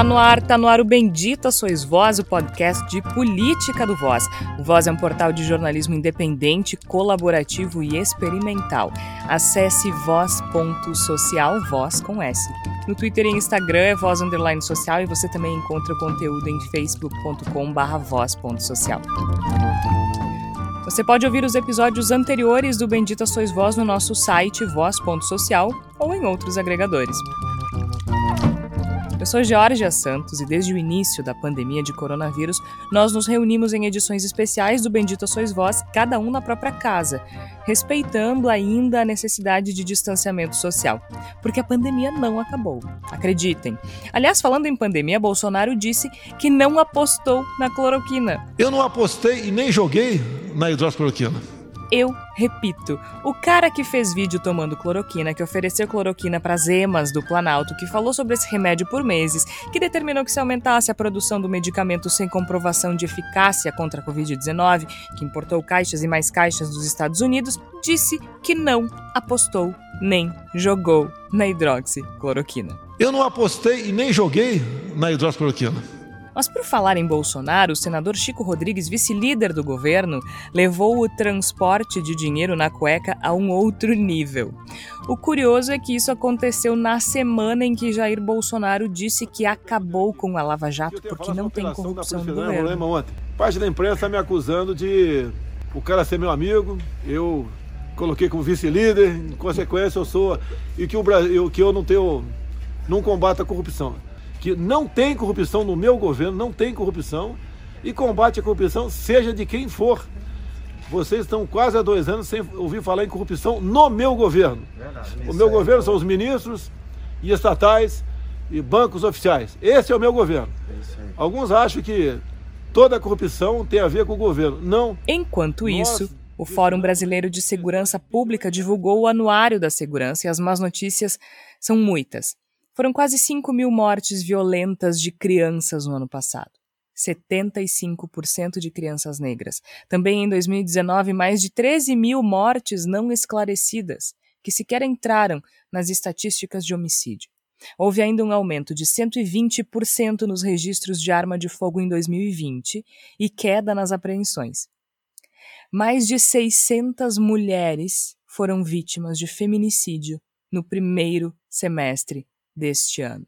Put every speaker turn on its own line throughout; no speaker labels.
Tá no ar, tá no ar o Bendita Sois Voz, o podcast de política do Voz. O Voz é um portal de jornalismo independente, colaborativo e experimental. Acesse voz.social, voz com S. No Twitter e Instagram é voz underline social e você também encontra conteúdo em facebook.com barra voz.social. Você pode ouvir os episódios anteriores do Bendita Sois Voz no nosso site voz.social ou em outros agregadores. Eu sou Georgia Santos e desde o início da pandemia de coronavírus, nós nos reunimos em edições especiais do Bendito Sois Vós, cada um na própria casa, respeitando ainda a necessidade de distanciamento social. Porque a pandemia não acabou. Acreditem. Aliás, falando em pandemia, Bolsonaro disse que não apostou na cloroquina.
Eu não apostei e nem joguei na hidroxicloroquina.
Eu repito, o cara que fez vídeo tomando cloroquina, que ofereceu cloroquina para as emas do Planalto, que falou sobre esse remédio por meses, que determinou que se aumentasse a produção do medicamento sem comprovação de eficácia contra a Covid-19, que importou caixas e mais caixas dos Estados Unidos, disse que não apostou nem jogou na hidroxicloroquina.
Eu não apostei e nem joguei na hidroxicloroquina.
Mas por falar em Bolsonaro, o senador Chico Rodrigues, vice-líder do governo, levou o transporte de dinheiro na cueca a um outro nível. O curioso é que isso aconteceu na semana em que Jair Bolsonaro disse que acabou com a Lava Jato porque não tem corrupção no governo.
Ontem. Parte da imprensa me acusando de o cara ser meu amigo, eu coloquei como vice-líder, em consequência eu sou e que o Brasil, que eu não tenho não combate a corrupção que não tem corrupção no meu governo, não tem corrupção, e combate a corrupção, seja de quem for. Vocês estão quase há dois anos sem ouvir falar em corrupção no meu governo. Verdade, o meu governo são os ministros e estatais e bancos oficiais. Esse é o meu governo. É Alguns acham que toda a corrupção tem a ver com o governo. Não.
Enquanto isso, o Fórum Brasileiro de Segurança Pública divulgou o Anuário da Segurança e as más notícias são muitas. Foram quase 5 mil mortes violentas de crianças no ano passado. 75% de crianças negras. Também em 2019, mais de 13 mil mortes não esclarecidas, que sequer entraram nas estatísticas de homicídio. Houve ainda um aumento de 120% nos registros de arma de fogo em 2020 e queda nas apreensões. Mais de 600 mulheres foram vítimas de feminicídio no primeiro semestre deste ano.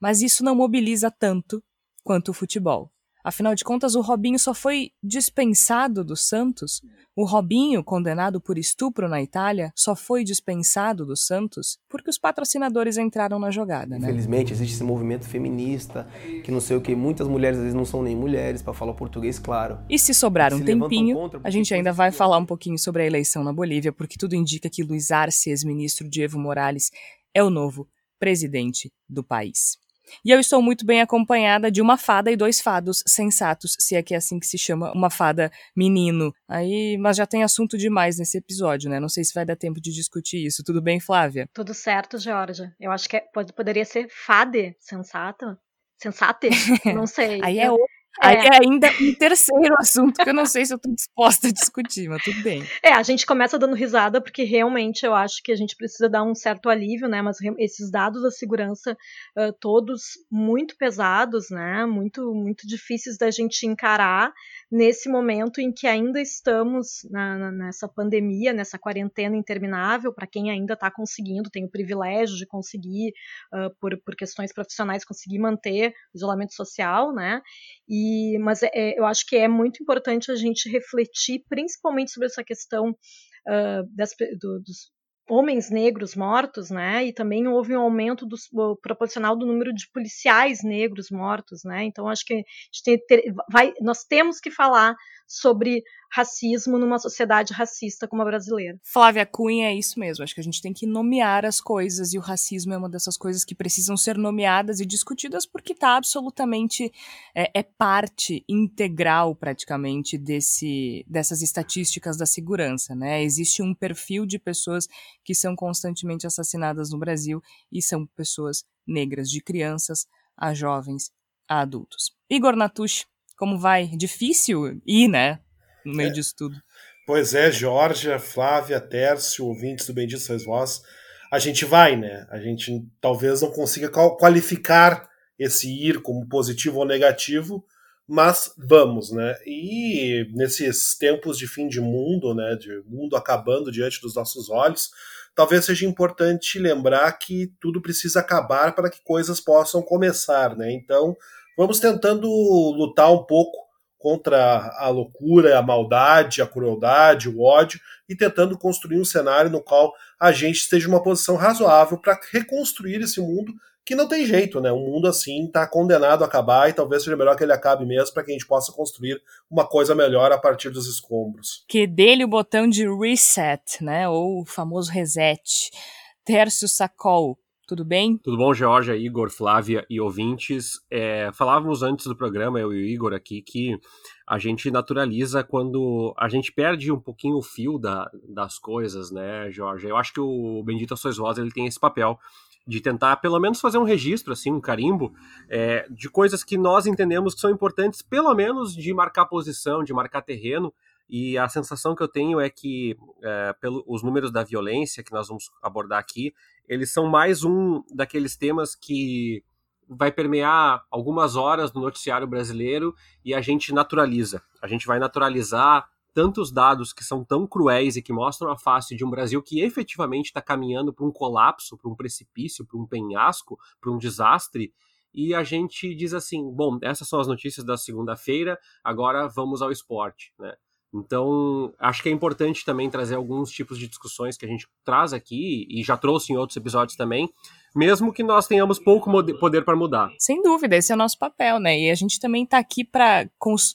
Mas isso não mobiliza tanto quanto o futebol. Afinal de contas, o Robinho só foi dispensado do Santos. O Robinho, condenado por estupro na Itália, só foi dispensado do Santos porque os patrocinadores entraram na jogada,
né? Infelizmente, existe esse movimento feminista, que não sei o que, muitas mulheres às vezes não são nem mulheres, para falar português, claro.
E se sobrar um se tempinho, a gente ainda vai falar um pouquinho sobre a eleição na Bolívia, porque tudo indica que Luiz Arce, ex-ministro de Evo Morales, é o novo presidente do país. E eu estou muito bem acompanhada de uma fada e dois fados sensatos, se é que é assim que se chama uma fada menino. Aí, mas já tem assunto demais nesse episódio, né? Não sei se vai dar tempo de discutir isso. Tudo bem, Flávia?
Tudo certo, Georgia. Eu acho que é, pode, poderia ser fade, sensato. Sensate? Não sei.
Aí é outro é. é ainda um terceiro assunto que eu não sei se eu estou disposta a discutir, mas tudo bem.
É, a gente começa dando risada porque realmente eu acho que a gente precisa dar um certo alívio, né? Mas esses dados da segurança uh, todos muito pesados, né? Muito muito difíceis da gente encarar nesse momento em que ainda estamos na, na, nessa pandemia, nessa quarentena interminável, para quem ainda está conseguindo, tem o privilégio de conseguir, uh, por, por questões profissionais, conseguir manter o isolamento social, né? E, mas é, é, eu acho que é muito importante a gente refletir, principalmente sobre essa questão uh, das, do, dos homens negros mortos, né? E também houve um aumento do, proporcional do número de policiais negros mortos, né? Então acho que a gente tem, ter, vai, nós temos que falar sobre racismo numa sociedade racista como a brasileira.
Flávia Cunha é isso mesmo. Acho que a gente tem que nomear as coisas e o racismo é uma dessas coisas que precisam ser nomeadas e discutidas porque está absolutamente é, é, parte integral praticamente desse dessas estatísticas da segurança, né? Existe um perfil de pessoas que são constantemente assassinadas no Brasil e são pessoas negras, de crianças a jovens a adultos. Igor Natush, como vai? Difícil ir, né? No meio é. disso tudo.
Pois é, Georgia, Flávia, Tércio, ouvintes do Bendito Sois Vós. A gente vai, né? A gente talvez não consiga qualificar esse ir como positivo ou negativo, mas vamos, né? E nesses tempos de fim de mundo, né, de mundo acabando diante dos nossos olhos, talvez seja importante lembrar que tudo precisa acabar para que coisas possam começar, né? Então, vamos tentando lutar um pouco contra a loucura, a maldade, a crueldade, o ódio e tentando construir um cenário no qual a gente esteja uma posição razoável para reconstruir esse mundo que não tem jeito, né? Um mundo assim está condenado a acabar e talvez seja melhor que ele acabe mesmo para que a gente possa construir uma coisa melhor a partir dos escombros.
Que dele o botão de reset, né? Ou o famoso reset. Tércio Sacol, tudo bem?
Tudo bom, Georgia, Igor, Flávia e ouvintes. É, falávamos antes do programa, eu e o Igor aqui, que a gente naturaliza quando a gente perde um pouquinho o fio da, das coisas, né, Georgia? Eu acho que o Bendito Sois Vós ele tem esse papel de tentar pelo menos fazer um registro, assim, um carimbo, é, de coisas que nós entendemos que são importantes, pelo menos de marcar posição, de marcar terreno, e a sensação que eu tenho é que é, números da violência que nós vamos abordar aqui, eles são mais um daqueles temas que vai permear algumas horas no noticiário brasileiro e a gente naturaliza. A gente vai naturalizar tantos dados que são tão cruéis e que mostram a face de um Brasil que efetivamente está caminhando para um colapso, para um precipício, para um penhasco, para um desastre. E a gente diz assim: bom, essas são as notícias da segunda-feira, agora vamos ao esporte. Né? Então, acho que é importante também trazer alguns tipos de discussões que a gente traz aqui e já trouxe em outros episódios também, mesmo que nós tenhamos pouco poder para mudar.
Sem dúvida, esse é o nosso papel, né? E a gente também está aqui para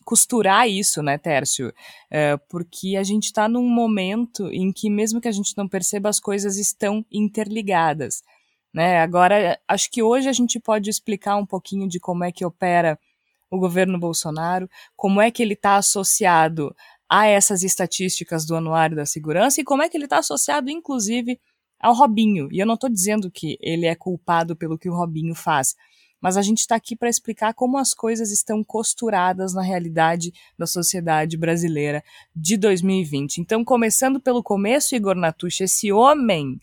costurar isso, né, Tércio? É, porque a gente está num momento em que, mesmo que a gente não perceba, as coisas estão interligadas. Né? Agora, acho que hoje a gente pode explicar um pouquinho de como é que opera o governo Bolsonaro, como é que ele está associado a essas estatísticas do Anuário da Segurança e como é que ele está associado, inclusive, ao Robinho. E eu não estou dizendo que ele é culpado pelo que o Robinho faz, mas a gente está aqui para explicar como as coisas estão costuradas na realidade da sociedade brasileira de 2020. Então, começando pelo começo, Igor Natucci, esse homem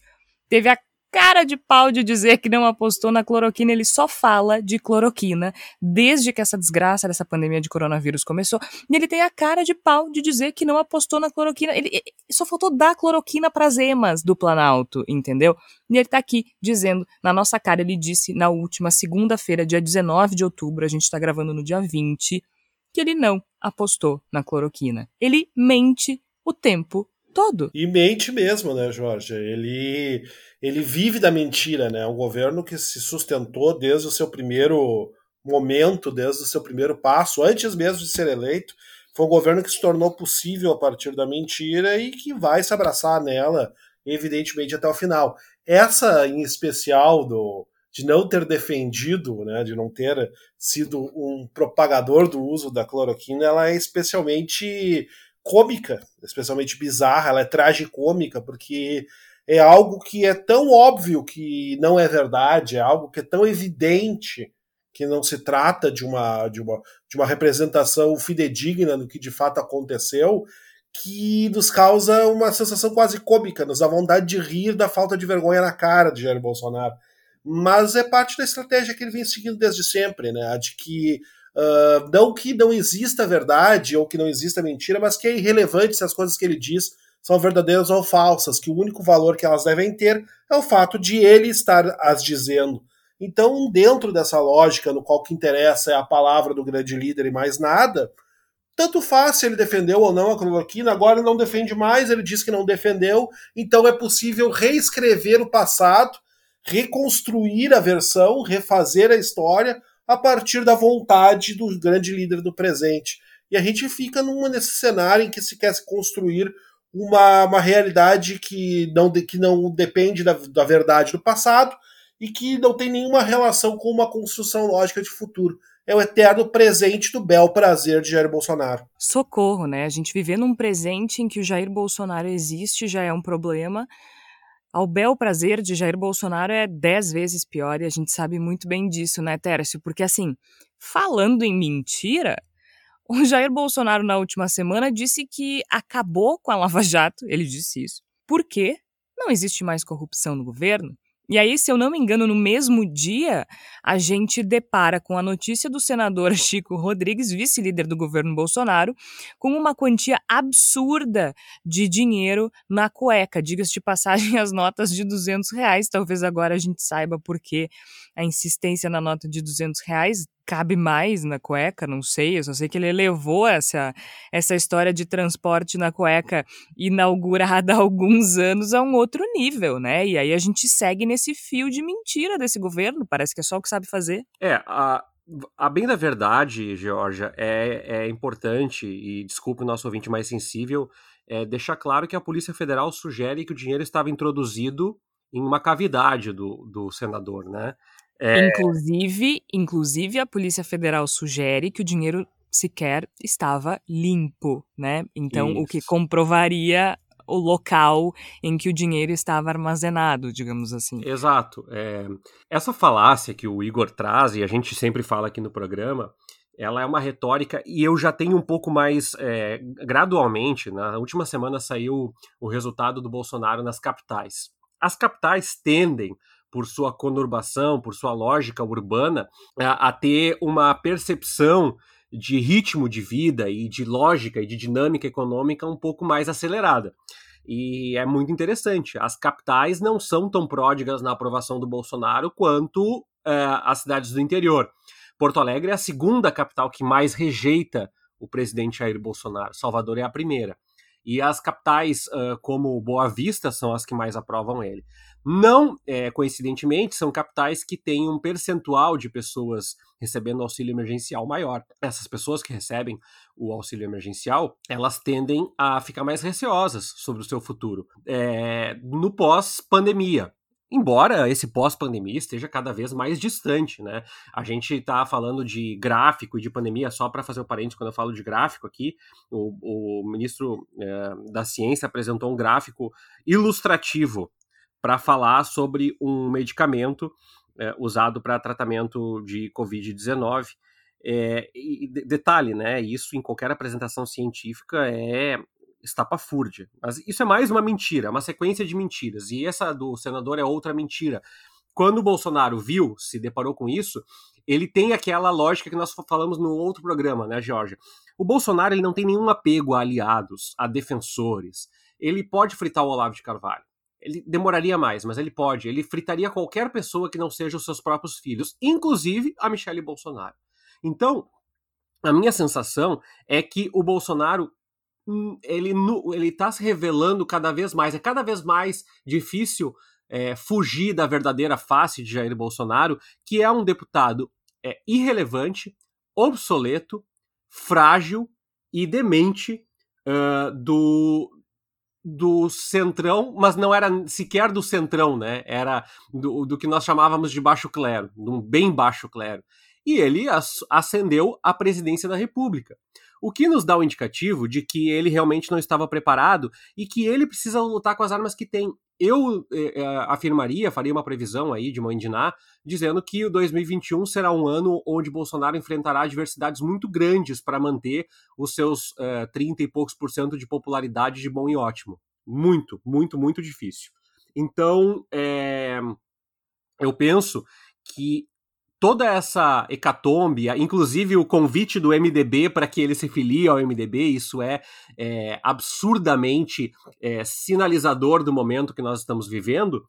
teve a cara de pau de dizer que não apostou na cloroquina, ele só fala de cloroquina desde que essa desgraça dessa pandemia de coronavírus começou. E ele tem a cara de pau de dizer que não apostou na cloroquina. Ele, ele só faltou dar cloroquina para as emas do Planalto, entendeu? E ele tá aqui dizendo na nossa cara, ele disse na última segunda-feira, dia 19 de outubro, a gente tá gravando no dia 20, que ele não apostou na cloroquina. Ele mente o tempo todo.
E mente mesmo, né, Jorge? Ele, ele vive da mentira, né? É um governo que se sustentou desde o seu primeiro momento, desde o seu primeiro passo, antes mesmo de ser eleito. Foi um governo que se tornou possível a partir da mentira e que vai se abraçar nela, evidentemente, até o final. Essa, em especial, do, de não ter defendido, né, de não ter sido um propagador do uso da cloroquina, ela é especialmente cômica, especialmente bizarra, ela é tragicômica, porque é algo que é tão óbvio que não é verdade, é algo que é tão evidente que não se trata de uma, de uma, de uma representação fidedigna do que de fato aconteceu, que nos causa uma sensação quase cômica, nos dá vontade de rir da falta de vergonha na cara de Jair Bolsonaro. Mas é parte da estratégia que ele vem seguindo desde sempre, né? A de que Uh, não que não exista verdade ou que não exista mentira, mas que é irrelevante se as coisas que ele diz são verdadeiras ou falsas, que o único valor que elas devem ter é o fato de ele estar as dizendo. Então, dentro dessa lógica, no qual que interessa é a palavra do grande líder e mais nada, tanto faz se ele defendeu ou não a cloroquina, agora ele não defende mais, ele diz que não defendeu, então é possível reescrever o passado, reconstruir a versão, refazer a história, a partir da vontade do grande líder do presente. E a gente fica nesse cenário em que se quer construir uma, uma realidade que não, que não depende da, da verdade do passado e que não tem nenhuma relação com uma construção lógica de futuro. É o eterno presente do bel prazer de Jair Bolsonaro.
Socorro, né? A gente viver num presente em que o Jair Bolsonaro existe já é um problema ao bel prazer de Jair Bolsonaro é dez vezes pior e a gente sabe muito bem disso, né, Tércio? Porque, assim, falando em mentira, o Jair Bolsonaro, na última semana, disse que acabou com a Lava Jato, ele disse isso, porque não existe mais corrupção no governo E aí, se eu não me engano, no mesmo dia, a gente depara com a notícia do senador Chico Rodrigues, vice-líder do governo Bolsonaro, com uma quantia absurda de dinheiro na cueca. Diga-se de passagem, as notas de 200 reais. Talvez agora a gente saiba por que a insistência na nota de 200 reais cabe mais na cueca, não sei, eu só sei que ele elevou essa, essa história de transporte na cueca inaugurada há alguns anos a um outro nível, né? E aí a gente segue nesse fio de mentira desse governo, parece que é só o que sabe fazer.
É, a, a bem da verdade, Georgia, é, é importante, e desculpe o nosso ouvinte mais sensível, é deixar claro que a Polícia Federal sugere que o dinheiro estava introduzido em uma cavidade do, do senador, né?
É... Inclusive, inclusive, a Polícia Federal sugere que o dinheiro sequer estava limpo, né? Então, Isso. o que comprovaria o local em que o dinheiro estava armazenado, digamos assim.
Exato. É, essa falácia que o Igor traz, e a gente sempre fala aqui no programa, ela é uma retórica e eu já tenho um pouco mais é, gradualmente. Na última semana saiu o resultado do Bolsonaro nas capitais. As capitais tendem por sua conurbação, por sua lógica urbana, a, a ter uma percepção de ritmo de vida e de lógica e de dinâmica econômica um pouco mais acelerada. E é muito interessante. As capitais não são tão pródigas na aprovação do Bolsonaro quanto é, as cidades do interior. Porto Alegre é a segunda capital que mais rejeita o presidente Jair Bolsonaro. Salvador é a primeira. E as capitais, uh, como Boa Vista, são as que mais aprovam ele. Não, é, coincidentemente, são capitais que têm um percentual de pessoas recebendo auxílio emergencial maior. Essas pessoas que recebem o auxílio emergencial, elas tendem a ficar mais receosas sobre o seu futuro é, no pós-pandemia. Embora esse pós-pandemia esteja cada vez mais distante, né? A gente está falando de gráfico e de pandemia, só para fazer o um parênteses, quando eu falo de gráfico aqui, o, o ministro é, da Ciência apresentou um gráfico ilustrativo para falar sobre um medicamento é, usado para tratamento de Covid-19. É, e detalhe, né? Isso em qualquer apresentação científica é estapafúrdia. Mas isso é mais uma mentira, uma sequência de mentiras. E essa do senador é outra mentira. Quando o Bolsonaro viu, se deparou com isso, ele tem aquela lógica que nós falamos no outro programa, né, Jorge? O Bolsonaro ele não tem nenhum apego a aliados, a defensores. Ele pode fritar o Olavo de Carvalho. Ele demoraria mais, mas ele pode. Ele fritaria qualquer pessoa que não seja os seus próprios filhos, inclusive a Michelle Bolsonaro. Então, a minha sensação é que o Bolsonaro ele ele está se revelando cada vez mais. É cada vez mais difícil é, fugir da verdadeira face de Jair Bolsonaro, que é um deputado é, irrelevante, obsoleto, frágil e demente uh, do, do centrão, mas não era sequer do centrão, né? Era do, do que nós chamávamos de baixo clero, um bem baixo clero. E ele ascendeu à presidência da República. O que nos dá o um indicativo de que ele realmente não estava preparado e que ele precisa lutar com as armas que tem. Eu eh, eh afirmaria, faria uma previsão aí de Mandiná, dizendo que o 2021 será um ano onde Bolsonaro enfrentará adversidades muito grandes para manter os seus eh, 30 e poucos por cento de popularidade de bom e ótimo. Muito, muito, muito difícil. Então, é, eu penso que toda essa hecatombe, inclusive o convite do MDB para que ele se filie ao MDB, isso é, é absurdamente é, sinalizador do momento que nós estamos vivendo.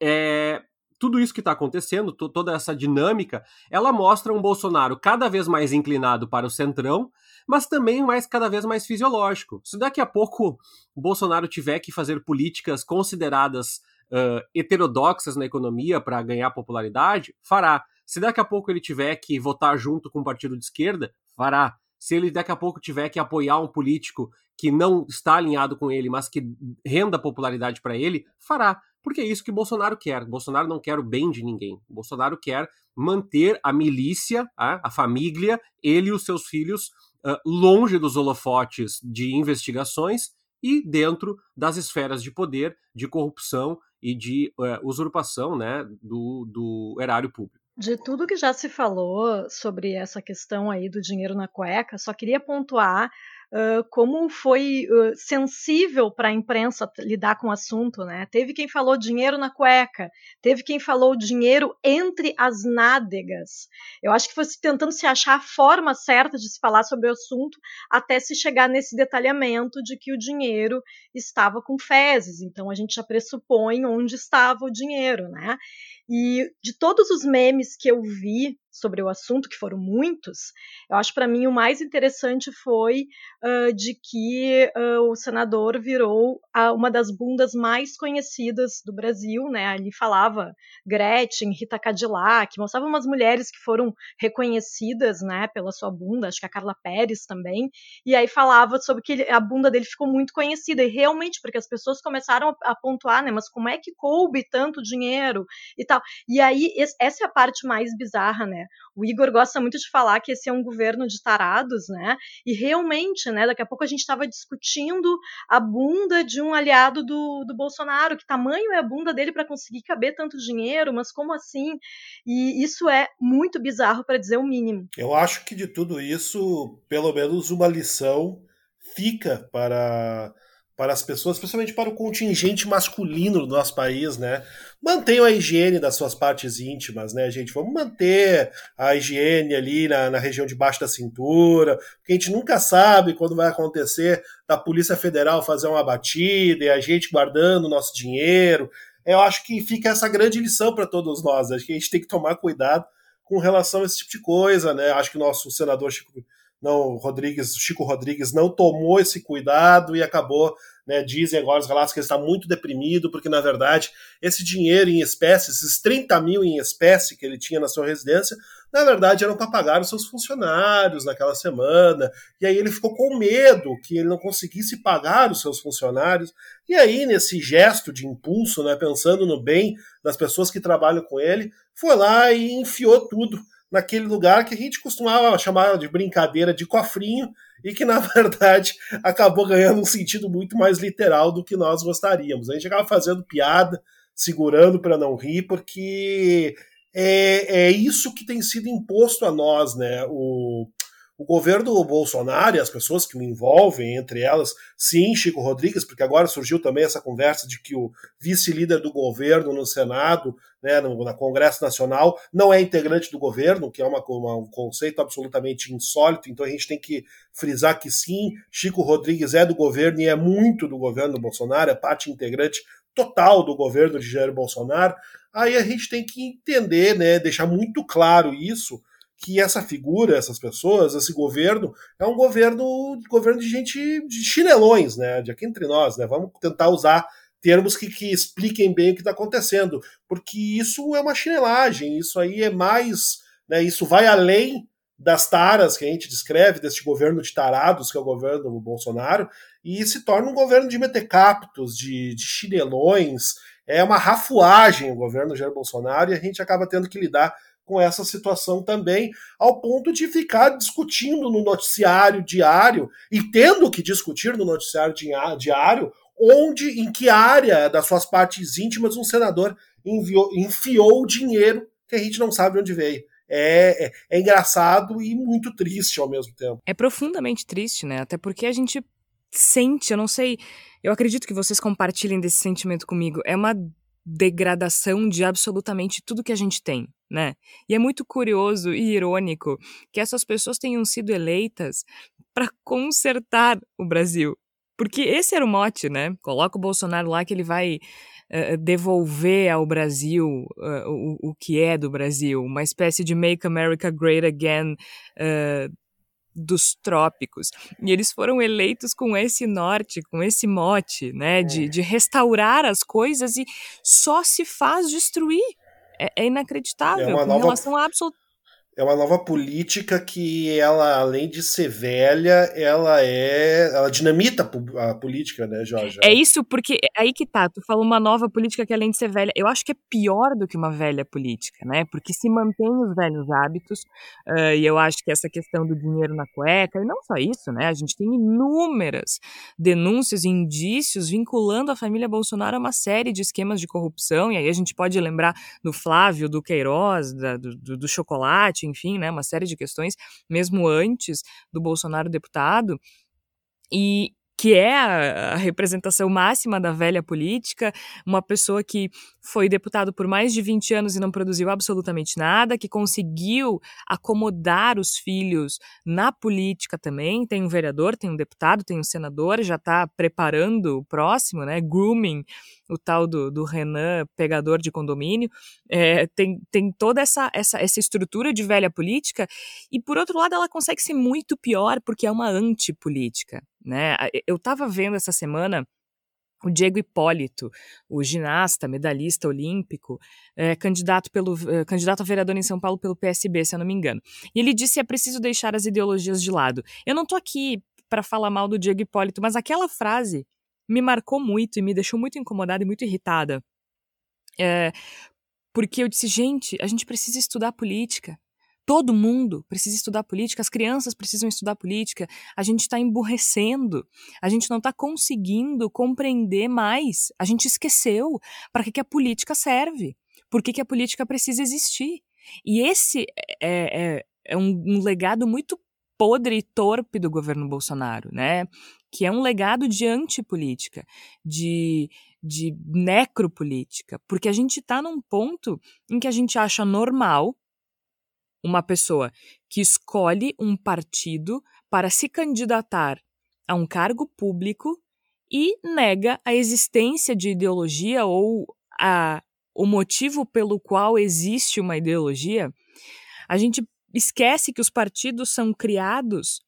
É, tudo isso que está acontecendo, toda essa dinâmica, ela mostra um Bolsonaro cada vez mais inclinado para o centrão, mas também mais cada vez mais fisiológico. Se daqui a pouco o Bolsonaro tiver que fazer políticas consideradas uh, heterodoxas na economia para ganhar popularidade, fará. Se daqui a pouco ele tiver que votar junto com o partido de esquerda, fará. Se ele daqui a pouco tiver que apoiar um político que não está alinhado com ele, mas que renda popularidade para ele, fará. Porque é isso que Bolsonaro quer. Bolsonaro não quer o bem de ninguém. Bolsonaro quer manter a milícia, a, família, ele e os seus filhos uh, longe dos holofotes de investigações e dentro das esferas de poder, de corrupção e de uh, usurpação né, do, do erário público.
De tudo que já se falou sobre essa questão aí do dinheiro na cueca, só queria pontuar uh, como foi uh, sensível para a imprensa lidar com o assunto, né? Teve quem falou dinheiro na cueca, teve quem falou dinheiro entre as nádegas. Eu acho que foi tentando se achar a forma certa de se falar sobre o assunto até se chegar nesse detalhamento de que o dinheiro estava com fezes. Então a gente já pressupõe onde estava o dinheiro, né? E de todos os memes que eu vi sobre o assunto, que foram muitos, eu acho para mim o mais interessante foi uh, de que uh, o senador virou a, uma das bundas mais conhecidas do Brasil, né? Ali falava Gretchen, Rita Cadillac, mostrava umas mulheres que foram reconhecidas, né, pela sua bunda, acho que a Carla Pérez também, e aí falava sobre que a bunda dele ficou muito conhecida, e realmente, porque as pessoas começaram a, a pontuar, né, mas como é que coube tanto dinheiro e tal. E aí, essa é a parte mais bizarra, né? O Igor gosta muito de falar que esse é um governo de tarados, né? E realmente, né? Daqui a pouco a gente estava discutindo a bunda de um aliado do, do Bolsonaro, que tamanho é a bunda dele para conseguir caber tanto dinheiro, mas como assim? E isso é muito bizarro para dizer o mínimo.
Eu acho que de tudo isso, pelo menos uma lição fica para para as pessoas, principalmente para o contingente masculino do nosso país, né? Mantenham a higiene das suas partes íntimas, né, gente? Vamos manter a higiene ali na, na região de baixo da cintura, porque a gente nunca sabe quando vai acontecer da Polícia Federal fazer uma batida e a gente guardando o nosso dinheiro. Eu acho que fica essa grande lição para todos nós. Acho que a gente tem que tomar cuidado com relação a esse tipo de coisa, né? Acho que o nosso senador Chico não, Rodrigues, Chico Rodrigues não tomou esse cuidado e acabou, né, dizem agora os relatos que ele está muito deprimido, porque na verdade esse dinheiro em espécie, esses 30 mil em espécie que ele tinha na sua residência, na verdade eram para pagar os seus funcionários naquela semana, e aí ele ficou com medo que ele não conseguisse pagar os seus funcionários, e aí nesse gesto de impulso, né, pensando no bem das pessoas que trabalham com ele, foi lá e enfiou tudo naquele lugar que a gente costumava chamar de brincadeira de cofrinho e que na verdade acabou ganhando um sentido muito mais literal do que nós gostaríamos. A gente acaba fazendo piada, segurando para não rir, porque é, é isso que tem sido imposto a nós, né? O, o governo Bolsonaro e as pessoas que o envolvem, entre elas, sim, Chico Rodrigues, porque agora surgiu também essa conversa de que o vice-líder do governo no Senado, né, no, na Congresso Nacional, não é integrante do governo, que é uma, uma, um conceito absolutamente insólito, então a gente tem que frisar que sim, Chico Rodrigues é do governo e é muito do governo Bolsonaro, é parte integrante total do governo de Jair Bolsonaro. Aí a gente tem que entender, né, deixar muito claro isso, que essa figura, essas pessoas, esse governo, é um governo, governo de gente de chinelões, né? De aqui entre nós, né? Vamos tentar usar termos que, que expliquem bem o que está acontecendo, porque isso é uma chinelagem, isso aí é mais, né? Isso vai além das taras que a gente descreve deste governo de tarados, que é o governo do Bolsonaro, e se torna um governo de metecaptos, de, de chinelões, é uma rafuagem o governo Jair Bolsonaro, e a gente acaba tendo que lidar com essa situação também, ao ponto de ficar discutindo no noticiário diário e tendo que discutir no noticiário diário onde, em que área das suas partes íntimas um senador enviou, enfiou o dinheiro que a gente não sabe onde veio. É, é, é, engraçado e muito triste ao mesmo tempo.
É profundamente triste, né? Até porque a gente sente, eu não sei, eu acredito que vocês compartilhem desse sentimento comigo. É uma degradação de absolutamente tudo que a gente tem, né? E é muito curioso e irônico que essas pessoas tenham sido eleitas para consertar o Brasil. Porque esse era o mote, né? Coloca o Bolsonaro lá que ele vai uh, devolver ao Brasil uh, o, o que é do Brasil, uma espécie de Make America Great Again uh, dos trópicos. E eles foram eleitos com esse norte, com esse mote, né? De, é. de restaurar as coisas e só se faz destruir. É, é inacreditável. É uma nova... Relação a absoluto
é uma nova política que ela, além de ser velha, ela é. Ela dinamita a política, né, Jorge?
É isso, porque é aí que tá, tu falou uma nova política que além de ser velha, eu acho que é pior do que uma velha política, né? Porque se mantém os velhos hábitos, uh, e eu acho que essa questão do dinheiro na cueca, e não só isso, né? A gente tem inúmeras denúncias e indícios vinculando a família Bolsonaro a uma série de esquemas de corrupção, e aí a gente pode lembrar do Flávio, do Queiroz, da, do, do chocolate enfim, né, uma série de questões, mesmo antes do Bolsonaro deputado. e que é a, representação máxima da velha política, uma pessoa que foi deputado por mais de 20 anos e não produziu absolutamente nada, que conseguiu acomodar os filhos na política também. Tem um vereador, tem um deputado, tem um senador, já está preparando o próximo, né? Grooming o tal do, do Renan, pegador de condomínio, é, tem, tem toda essa, essa, essa estrutura de velha política, e por outro lado ela consegue ser muito pior porque é uma antipolítica. Né? Eu estava vendo essa semana o Diego Hipólito, o ginasta, medalhista olímpico, é, candidato, pelo, é, candidato a vereador em São Paulo pelo PSB, se eu não me engano. E ele disse é preciso deixar as ideologias de lado. Eu não estou aqui para falar mal do Diego Hipólito, mas aquela frase me marcou muito e me deixou muito incomodada e muito irritada. É, porque eu disse, gente, a gente precisa estudar política. Todo mundo precisa estudar política, as crianças precisam estudar política. A gente está emburrecendo, a gente não está conseguindo compreender mais. A gente esqueceu para que, que a política serve, por que, que a política precisa existir. E esse é, é, é um, um legado muito podre e torpe do governo Bolsonaro, né? Que é um legado de antipolítica, de, de necropolítica, porque a gente está num ponto em que a gente acha normal uma pessoa que escolhe um partido para se candidatar a um cargo público e nega a existência de ideologia ou a, o motivo pelo qual existe uma ideologia. A gente esquece que os partidos são criados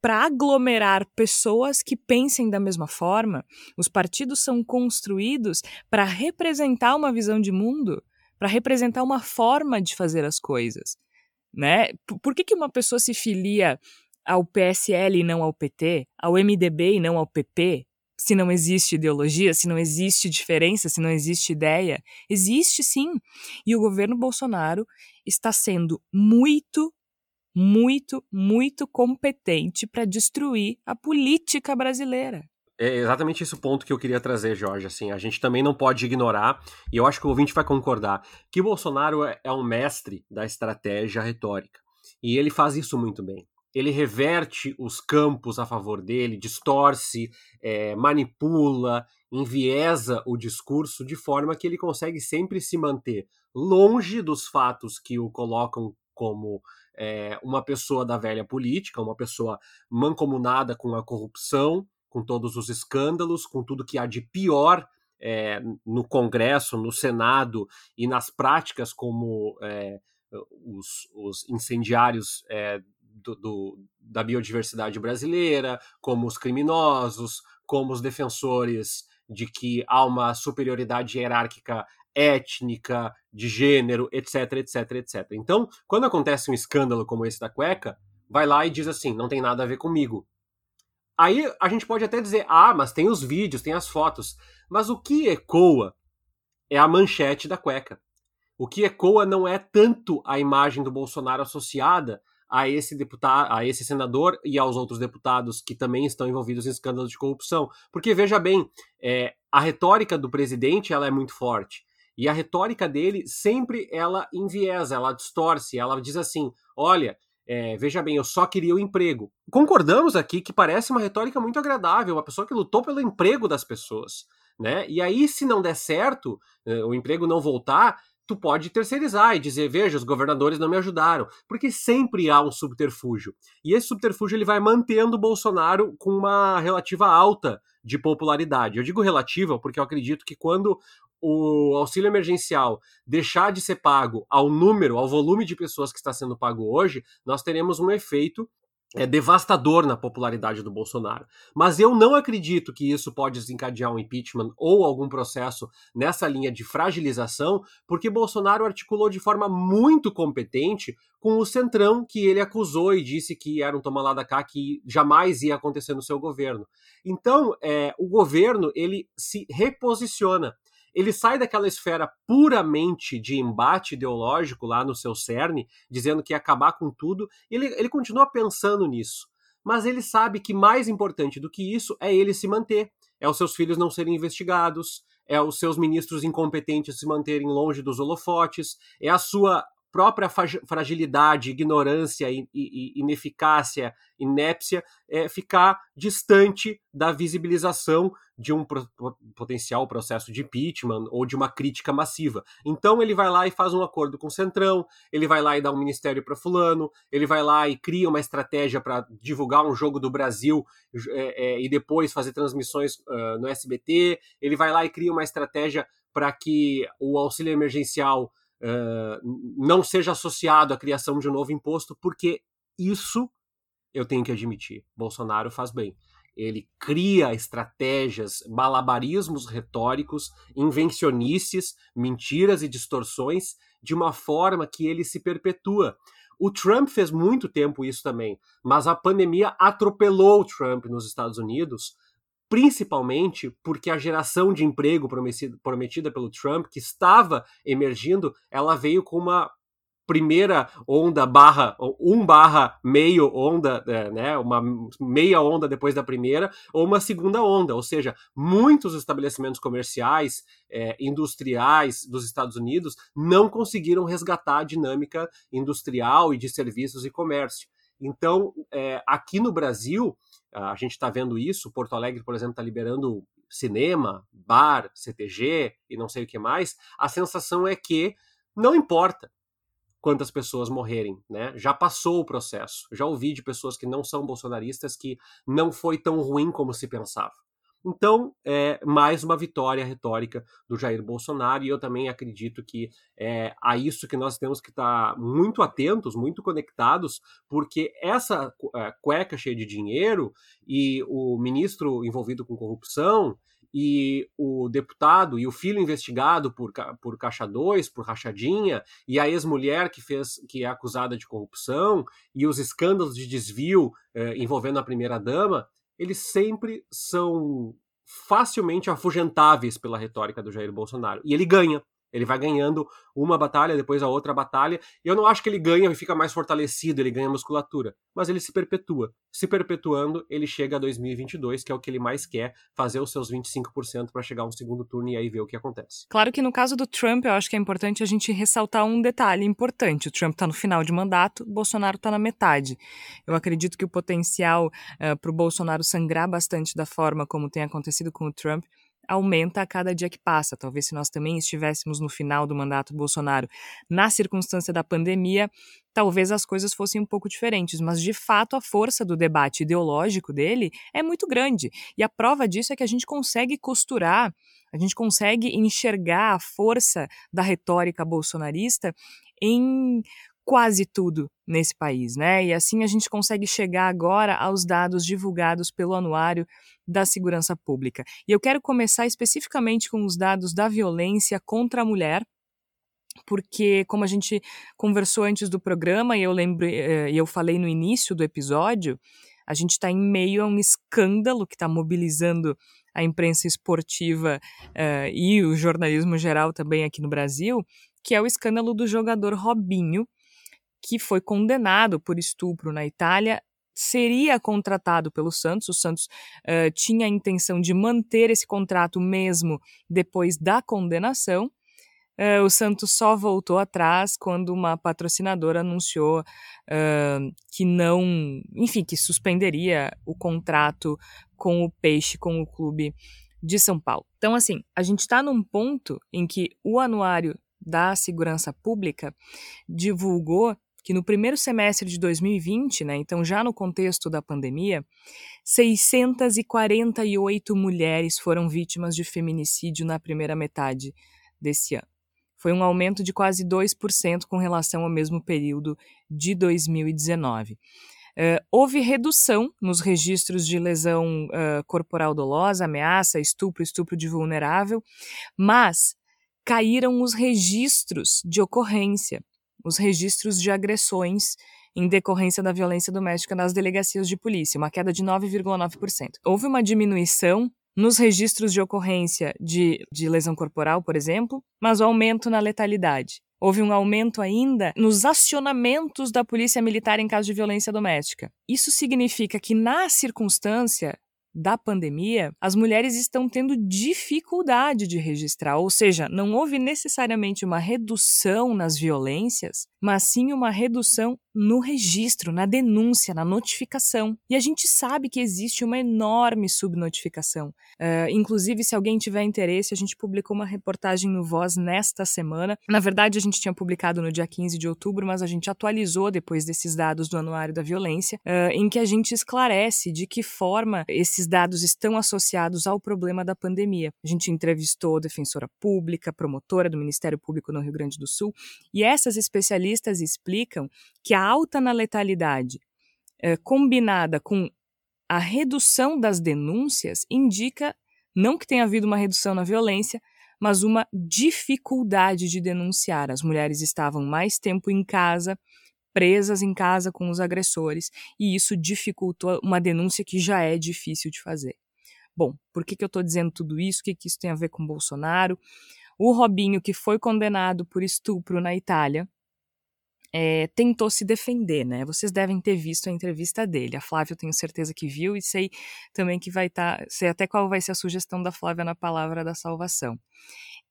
para aglomerar pessoas que pensem da mesma forma. Os partidos são construídos para representar uma visão de mundo, para representar uma forma de fazer as coisas. Né? Por que, que uma pessoa se filia ao PSL e não ao PT, ao MDB e não ao PP, se não existe ideologia, se não existe diferença, se não existe ideia. Existe sim. E o governo Bolsonaro está sendo muito, muito, muito competente para destruir a política brasileira.
É exatamente esse ponto que eu queria trazer, Jorge. Assim, a gente também não pode ignorar, e eu acho que o ouvinte vai concordar, que Bolsonaro é, é um mestre da estratégia retórica. E ele faz isso muito bem ele reverte os campos a favor dele, distorce, é, manipula, enviesa o discurso de forma que ele consegue sempre se manter longe dos fatos que o colocam como é, uma pessoa da velha política, uma pessoa mancomunada com a corrupção, com todos os escândalos, com tudo que há de pior é, no Congresso, no Senado e nas práticas como é, os, os, incendiários é, do, do, da biodiversidade brasileira, como os criminosos, como os defensores de que há uma superioridade hierárquica étnica, de gênero, etc, etc, etc. Então, quando acontece um escândalo como esse da cueca, vai lá e diz assim: não tem nada a ver comigo. Aí a gente pode até dizer: ah, mas tem os vídeos, tem as fotos. Mas o que ecoa é a manchete da cueca. O que ecoa não é tanto a imagem do Bolsonaro associada a esse deputado, a esse senador e aos outros deputados que também estão envolvidos em escândalos de corrupção. Porque veja bem, é, a retórica do presidente ela é muito forte. E a retórica dele sempre ela enviesa, ela distorce, ela diz assim: olha, é, veja bem, eu só queria o emprego. Concordamos aqui que parece uma retórica muito agradável, uma pessoa que lutou pelo emprego das pessoas. Né? E aí, se não der certo, é, o emprego não voltar, tu pode terceirizar e dizer, veja, os governadores não me ajudaram, porque sempre há um subterfúgio. E esse subterfúgio ele vai mantendo o Bolsonaro com uma relativa alta de popularidade. Eu digo relativa porque eu acredito que quando o auxílio emergencial deixar de ser pago ao número, ao volume de pessoas que está sendo pago hoje, nós teremos um efeito é devastador na popularidade do Bolsonaro. Mas eu não acredito que isso pode desencadear um impeachment ou algum processo nessa linha de fragilização, porque Bolsonaro articulou de forma muito competente com o Centrão, que ele acusou e disse que era um toma lá da cá que jamais ia acontecer no seu governo. Então, é, o governo ele se reposiciona ele sai daquela esfera puramente de embate ideológico lá no seu cerne, dizendo que ia acabar com tudo, ele, ele continua pensando nisso. Mas ele sabe que mais importante do que isso é ele se manter, é os seus filhos não serem investigados, é os seus ministros incompetentes se manterem longe dos holofotes, é a sua própria fragilidade, ignorância, ineficácia, inépcia, é, ficar distante da visibilização de um potencial processo de impeachment ou de uma crítica massiva. Então ele vai lá e faz um acordo com o Centrão, ele vai lá e dá um ministério para fulano, ele vai lá e cria uma estratégia para divulgar um jogo do Brasil é, é, e depois fazer transmissões uh, no SBT, ele vai lá e cria uma estratégia para que o auxílio emergencial não seja associado à criação de um novo imposto, porque isso eu tenho que admitir, Bolsonaro faz bem. Ele cria estratégias, malabarismos retóricos, invencionices, mentiras e distorções de uma forma que ele se perpetua. O Trump fez muito tempo isso também, mas a pandemia atropelou o Trump nos Estados Unidos principalmente porque a geração de emprego prometida pelo Trump, que estava emergindo, ela veio com uma primeira onda barra um barra meio onda, é, né, uma meia onda depois da primeira, ou uma segunda onda, ou seja, muitos estabelecimentos comerciais, é, industriais dos Estados Unidos não conseguiram resgatar a dinâmica industrial e de serviços e comércio. Então, é, aqui no Brasil, a gente está vendo isso. Porto Alegre, por exemplo, está liberando cinema, bar, CTG e não sei o que mais. A sensação é que não importa quantas pessoas morrerem, né? Já passou o processo. Já ouvi de pessoas que não são bolsonaristas que não foi tão ruim como se pensava. Então, é mais uma vitória retórica do Jair Bolsonaro, e eu também acredito que é a isso que nós temos que estar muito atentos, muito conectados, porque essa é, cueca cheia de dinheiro e o ministro envolvido com corrupção e o deputado e o filho investigado por, por Caixa 2, por rachadinha, e a ex-mulher que fez que é acusada de corrupção, e os escândalos de desvio eh, envolvendo a primeira-dama, eles sempre são facilmente afugentáveis pela retórica do Jair Bolsonaro. E ele ganha. Ele vai ganhando uma batalha, depois a outra batalha. E eu não acho que ele ganha e fica mais fortalecido, ele ganha musculatura. Mas ele se perpetua. Se perpetuando, ele chega a 2022, que é o que ele mais quer, fazer os seus 25% para chegar a um segundo turno e aí ver o que acontece.
Claro que no caso do Trump, eu acho que é importante a gente ressaltar um detalhe importante. O Trump está no final de mandato, Bolsonaro está na metade. Eu acredito que o potencial uh, eh, para o Bolsonaro sangrar bastante da forma como tem acontecido com o Trump aumenta a cada dia que passa. Talvez se nós também estivéssemos no final do mandato Bolsonaro, na circunstância da pandemia, talvez as coisas fossem um pouco diferentes, mas de fato a força do debate ideológico dele é muito grande. E a prova disso é que a gente consegue costurar, a gente consegue enxergar a força da retórica bolsonarista em quase tudo nesse país, né? E assim a gente consegue chegar agora aos dados divulgados pelo Anuário da Segurança Pública. E eu quero começar especificamente com os dados da violência contra a mulher, porque como a gente conversou antes do programa e eu lembro, eh, eu falei no início do episódio, a gente está em meio a um escândalo que está mobilizando a imprensa esportiva uh, e o jornalismo geral também aqui no Brasil, que é o escândalo do jogador Robinho, que foi condenado por estupro na Itália, seria contratado pelo Santos. O Santos uh, tinha a intenção de manter esse contrato mesmo depois da condenação. Uh, o Santos só voltou atrás quando uma patrocinadora anunciou uh, que não, enfim, que suspenderia o contrato com o Peixe, com o clube de São Paulo. Então, assim, a gente está num ponto em que o Anuário da Segurança Pública divulgou que no primeiro semestre de 2020, né, então já no contexto da pandemia, 648 mulheres foram vítimas de feminicídio na primeira metade desse ano. Foi um aumento de quase 2% com relação ao mesmo período de 2019. Uh, eh, houve redução nos registros de lesão uh, corporal dolosa, ameaça, estupro, estupro de vulnerável, mas caíram os registros de ocorrência os registros de agressões em decorrência da violência doméstica nas delegacias de polícia, uma queda de 9,9%. Houve uma diminuição nos registros de ocorrência de, de lesão corporal, por exemplo, mas o aumento na letalidade. Houve um aumento ainda nos acionamentos da polícia militar em caso de violência doméstica. Isso significa que, na circunstância da pandemia, as mulheres estão tendo dificuldade de registrar, ou seja, não houve necessariamente uma redução nas violências, mas sim uma redução no registro, na denúncia, na notificação. E a gente sabe que existe uma enorme subnotificação. Uh, inclusive, se alguém tiver interesse, a gente publicou uma reportagem no Voz nesta semana. Na verdade, a gente tinha publicado no dia 15 de outubro, mas a gente atualizou depois desses dados do Anuário da Violência, uh, em que a gente esclarece de que forma esses dados estão associados ao problema da pandemia. A gente entrevistou defensora pública, promotora do Ministério Público no Rio Grande do Sul, e essas especialistas explicam que a alta na letalidade, é, combinada com a redução das denúncias, indica não que tenha havido uma redução na violência, mas uma dificuldade de denunciar. As mulheres estavam mais tempo em casa, presas em casa com os agressores, e isso dificultou uma denúncia que já é difícil de fazer. Bom, por que, que eu estou dizendo tudo isso? O que, que isso tem a ver com Bolsonaro? O Robinho, que foi condenado por estupro na Itália, é, tentou se defender, né? Vocês devem ter visto a entrevista dele. A Flávia eu tenho certeza que viu e sei também que vai estar, tá, sei até qual vai ser a sugestão da Flávia na palavra da salvação.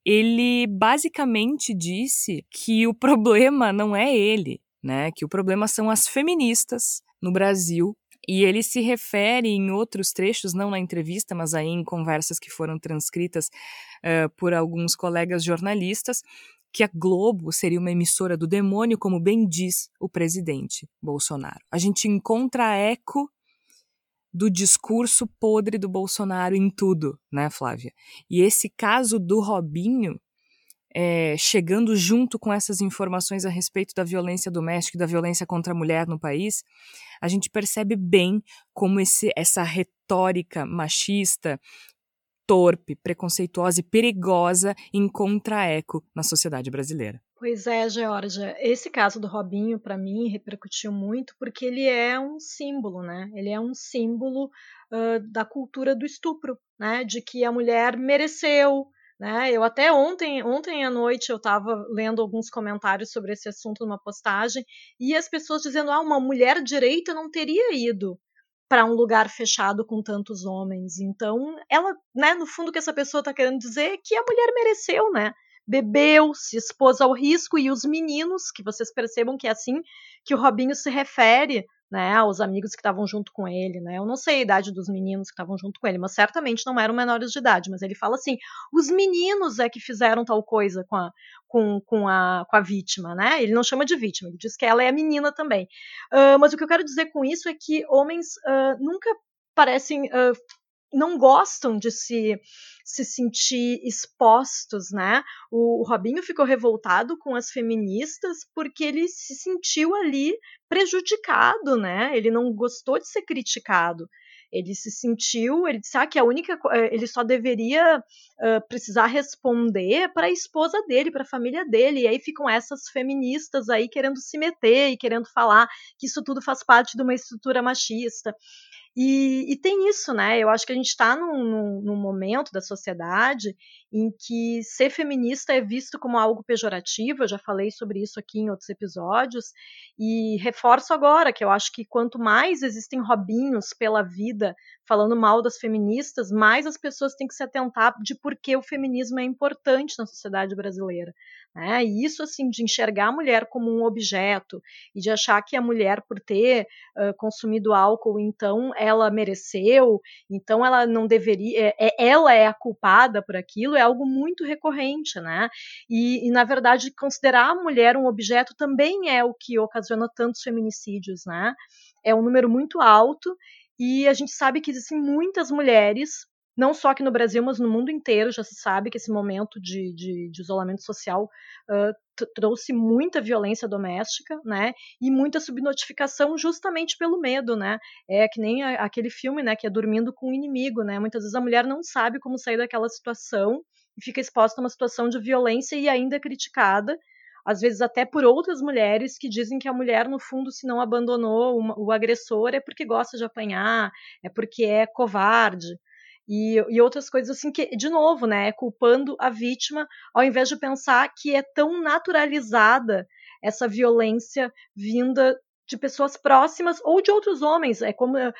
Ele basicamente disse que o problema não é ele, né? Que o problema são as feministas no Brasil e ele se refere em outros trechos, não na entrevista, mas aí em conversas que foram transcritas uh, por alguns colegas jornalistas, que a Globo seria uma emissora do demônio, como bem diz o presidente Bolsonaro. A gente encontra eco do discurso podre do Bolsonaro em tudo, né, Flávia? E esse caso do Robinho, é, chegando junto com essas informações a respeito da violência doméstica e da violência contra a mulher no país, a gente percebe bem como esse, essa retórica machista, torpe, preconceituosa e perigosa encontra eco na sociedade brasileira.
Pois é, Georgia. Esse caso do Robinho, para mim, repercutiu muito porque ele é um símbolo, né? Ele é um símbolo uh, da cultura do estupro, né? De que a mulher mereceu, né? Eu até ontem, ontem à noite eu estava lendo alguns comentários sobre esse assunto numa postagem e as pessoas dizendo: ah, uma mulher direita não teria ido para um lugar fechado com tantos homens. Então, ela, né, no fundo, o que essa pessoa está querendo dizer é que a mulher mereceu, né? Bebeu, se expôs ao risco e os meninos, que vocês percebam que é assim que o Robinho se refere né, os amigos que estavam junto com ele, né? Eu não sei a idade dos meninos que estavam junto com ele, mas certamente não eram menores de idade. Mas ele fala assim: os meninos é que fizeram tal coisa com a, com, com a, com a vítima, né? Ele não chama de vítima, ele diz que ela é a menina também. Uh, mas o que eu quero dizer com isso é que homens uh, nunca parecem uh, não gostam de se, se sentir expostos, né? O, o Robinho ficou revoltado com as feministas porque ele se sentiu ali prejudicado, né? Ele não gostou de ser criticado. Ele se sentiu, ele disse ah, que a única, eh, ele só deveria uh, precisar responder para a esposa dele, para a família dele. E aí ficam essas feministas aí querendo se meter e querendo falar que isso tudo faz parte de uma estrutura machista. E, e, tem isso, né? Eu acho que a gente está num, num, num, momento da sociedade em que ser feminista é visto como algo pejorativo. Eu já falei sobre isso aqui em outros episódios. E reforço agora que eu acho que quanto mais existem robinhos pela vida falando mal das feministas, mais as pessoas têm que se atentar de por que o feminismo é importante na sociedade brasileira. Né? E isso, assim, de enxergar a mulher como um objeto e de achar que a mulher, por ter uh, consumido álcool, então ela mereceu, então ela não deveria, é, é, ela é a culpada por aquilo, algo muito recorrente, né? E, e, na verdade, considerar a mulher um objeto também é o que ocasiona tantos feminicídios, né? É um número muito alto e a gente sabe que existem muitas mulheres não só aqui no Brasil, mas no mundo inteiro já se sabe que esse momento de, de, de isolamento social uh, trouxe muita violência doméstica, né, e muita subnotificação justamente pelo medo, né, é que nem a, aquele filme, né, que é dormindo com o inimigo, né, muitas vezes a mulher não sabe como sair daquela situação e fica exposta a uma situação de violência e ainda criticada, às vezes até por outras mulheres que dizem que a mulher, no fundo, se não abandonou o, o agressor é porque gosta de apanhar, é porque é covarde e, e outras coisas assim que, de novo, né, culpando a vítima, ao invés de pensar que é tão naturalizada essa violência vinda de pessoas próximas ou de outros homens. É como eh,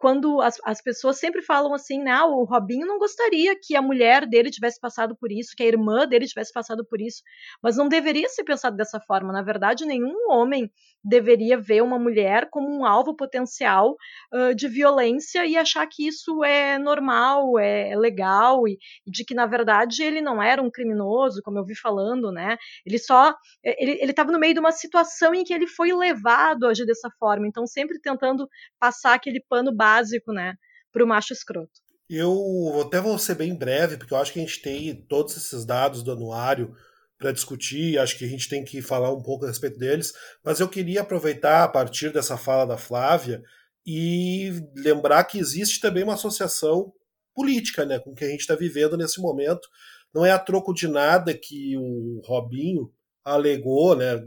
quando as, as pessoas sempre falam assim, né? Ah, o Robinho não gostaria que a mulher dele tivesse passado por isso, que a irmã dele tivesse passado por isso, mas não deveria ser pensado dessa forma. Na verdade, nenhum homem deveria ver uma mulher como um alvo potencial uh, de violência e achar que isso é normal, é, é legal e, e, de que na verdade ele não era um criminoso, como eu vi falando, né? Ele só ele estava no meio de uma situação em que ele foi levado a agir dessa forma, então sempre tentando passar aquele pano básico, né, para o macho escroto.
Eu até vou ser bem breve, porque eu acho que a gente tem todos esses dados do anuário para discutir, acho que a gente tem que falar um pouco a respeito deles, mas eu queria aproveitar a partir dessa fala da Flávia e lembrar que existe também uma associação política né, com o que a gente está vivendo nesse momento. Não é a troco de nada que o Robinho alegou, né?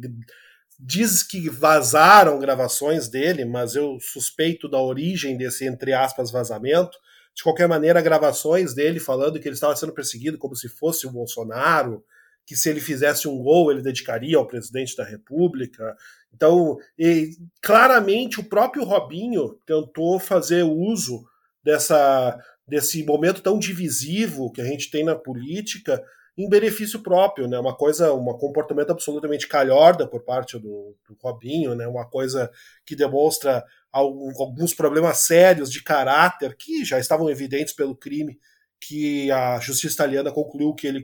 Diz que vazaram gravações dele, mas eu suspeito da origem desse, entre aspas, vazamento. De qualquer maneira, gravações dele falando que ele estava sendo perseguido como se fosse o Bolsonaro, que se ele fizesse um gol ele dedicaria ao presidente da República. Então, claramente o próprio Robinho tentou fazer uso dessa desse momento tão divisivo que a gente tem na política em benefício próprio, né? Uma coisa, um comportamento absolutamente calhorda por parte do, do Robinho, né? Uma coisa que demonstra alguns problemas sérios de caráter que já estavam evidentes pelo crime que a justiça italiana concluiu que ele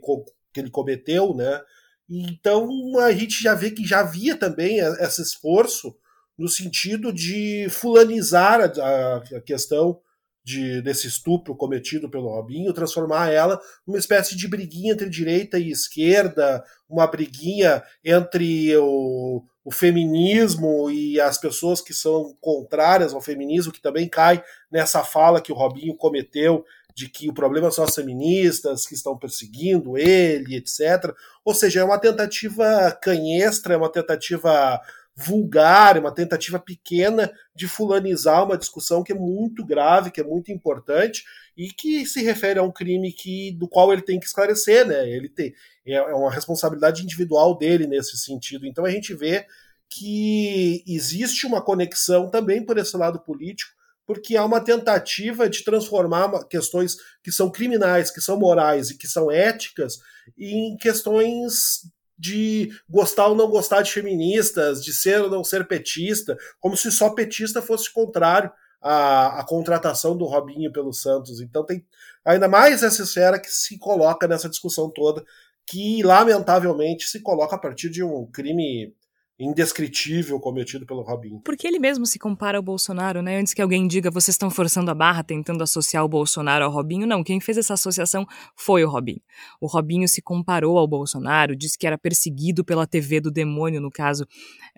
que ele cometeu, né? Então a gente já vê que já havia também esse esforço no sentido de fulanizar a, a questão de, desse estupro cometido pelo Robinho, transformar ela numa espécie de briguinha entre direita e esquerda, uma briguinha entre o, o feminismo e as pessoas que são contrárias ao feminismo, que também cai nessa fala que o Robinho cometeu de que o problema são as feministas que estão perseguindo ele, etc. Ou seja, é uma tentativa canhestra, é uma tentativa vulgar, é uma tentativa pequena de fulanizar uma discussão que é muito grave, que é muito importante e que se refere a um crime que do qual ele tem que esclarecer, né? Ele tem é, é uma responsabilidade individual dele nesse sentido. Então a gente vê que existe uma conexão também por esse lado político porque há uma tentativa de transformar questões que são criminais, que são morais e que são éticas em questões de gostar ou não gostar de feministas, de ser ou não ser petista, como se só petista fosse contrário à, à contratação do Robinho pelo Santos. Então tem ainda mais essa esfera que se coloca nessa discussão toda, que lamentavelmente se coloca a partir de um crime indescritível cometido pelo Robinho.
Porque ele mesmo se compara ao Bolsonaro, né? Antes que alguém diga vocês estão forçando a barra tentando associar o Bolsonaro ao Robinho, não. Quem fez essa associação foi o Robinho. O Robinho se comparou ao Bolsonaro, disse que era perseguido pela TV do demônio, no caso,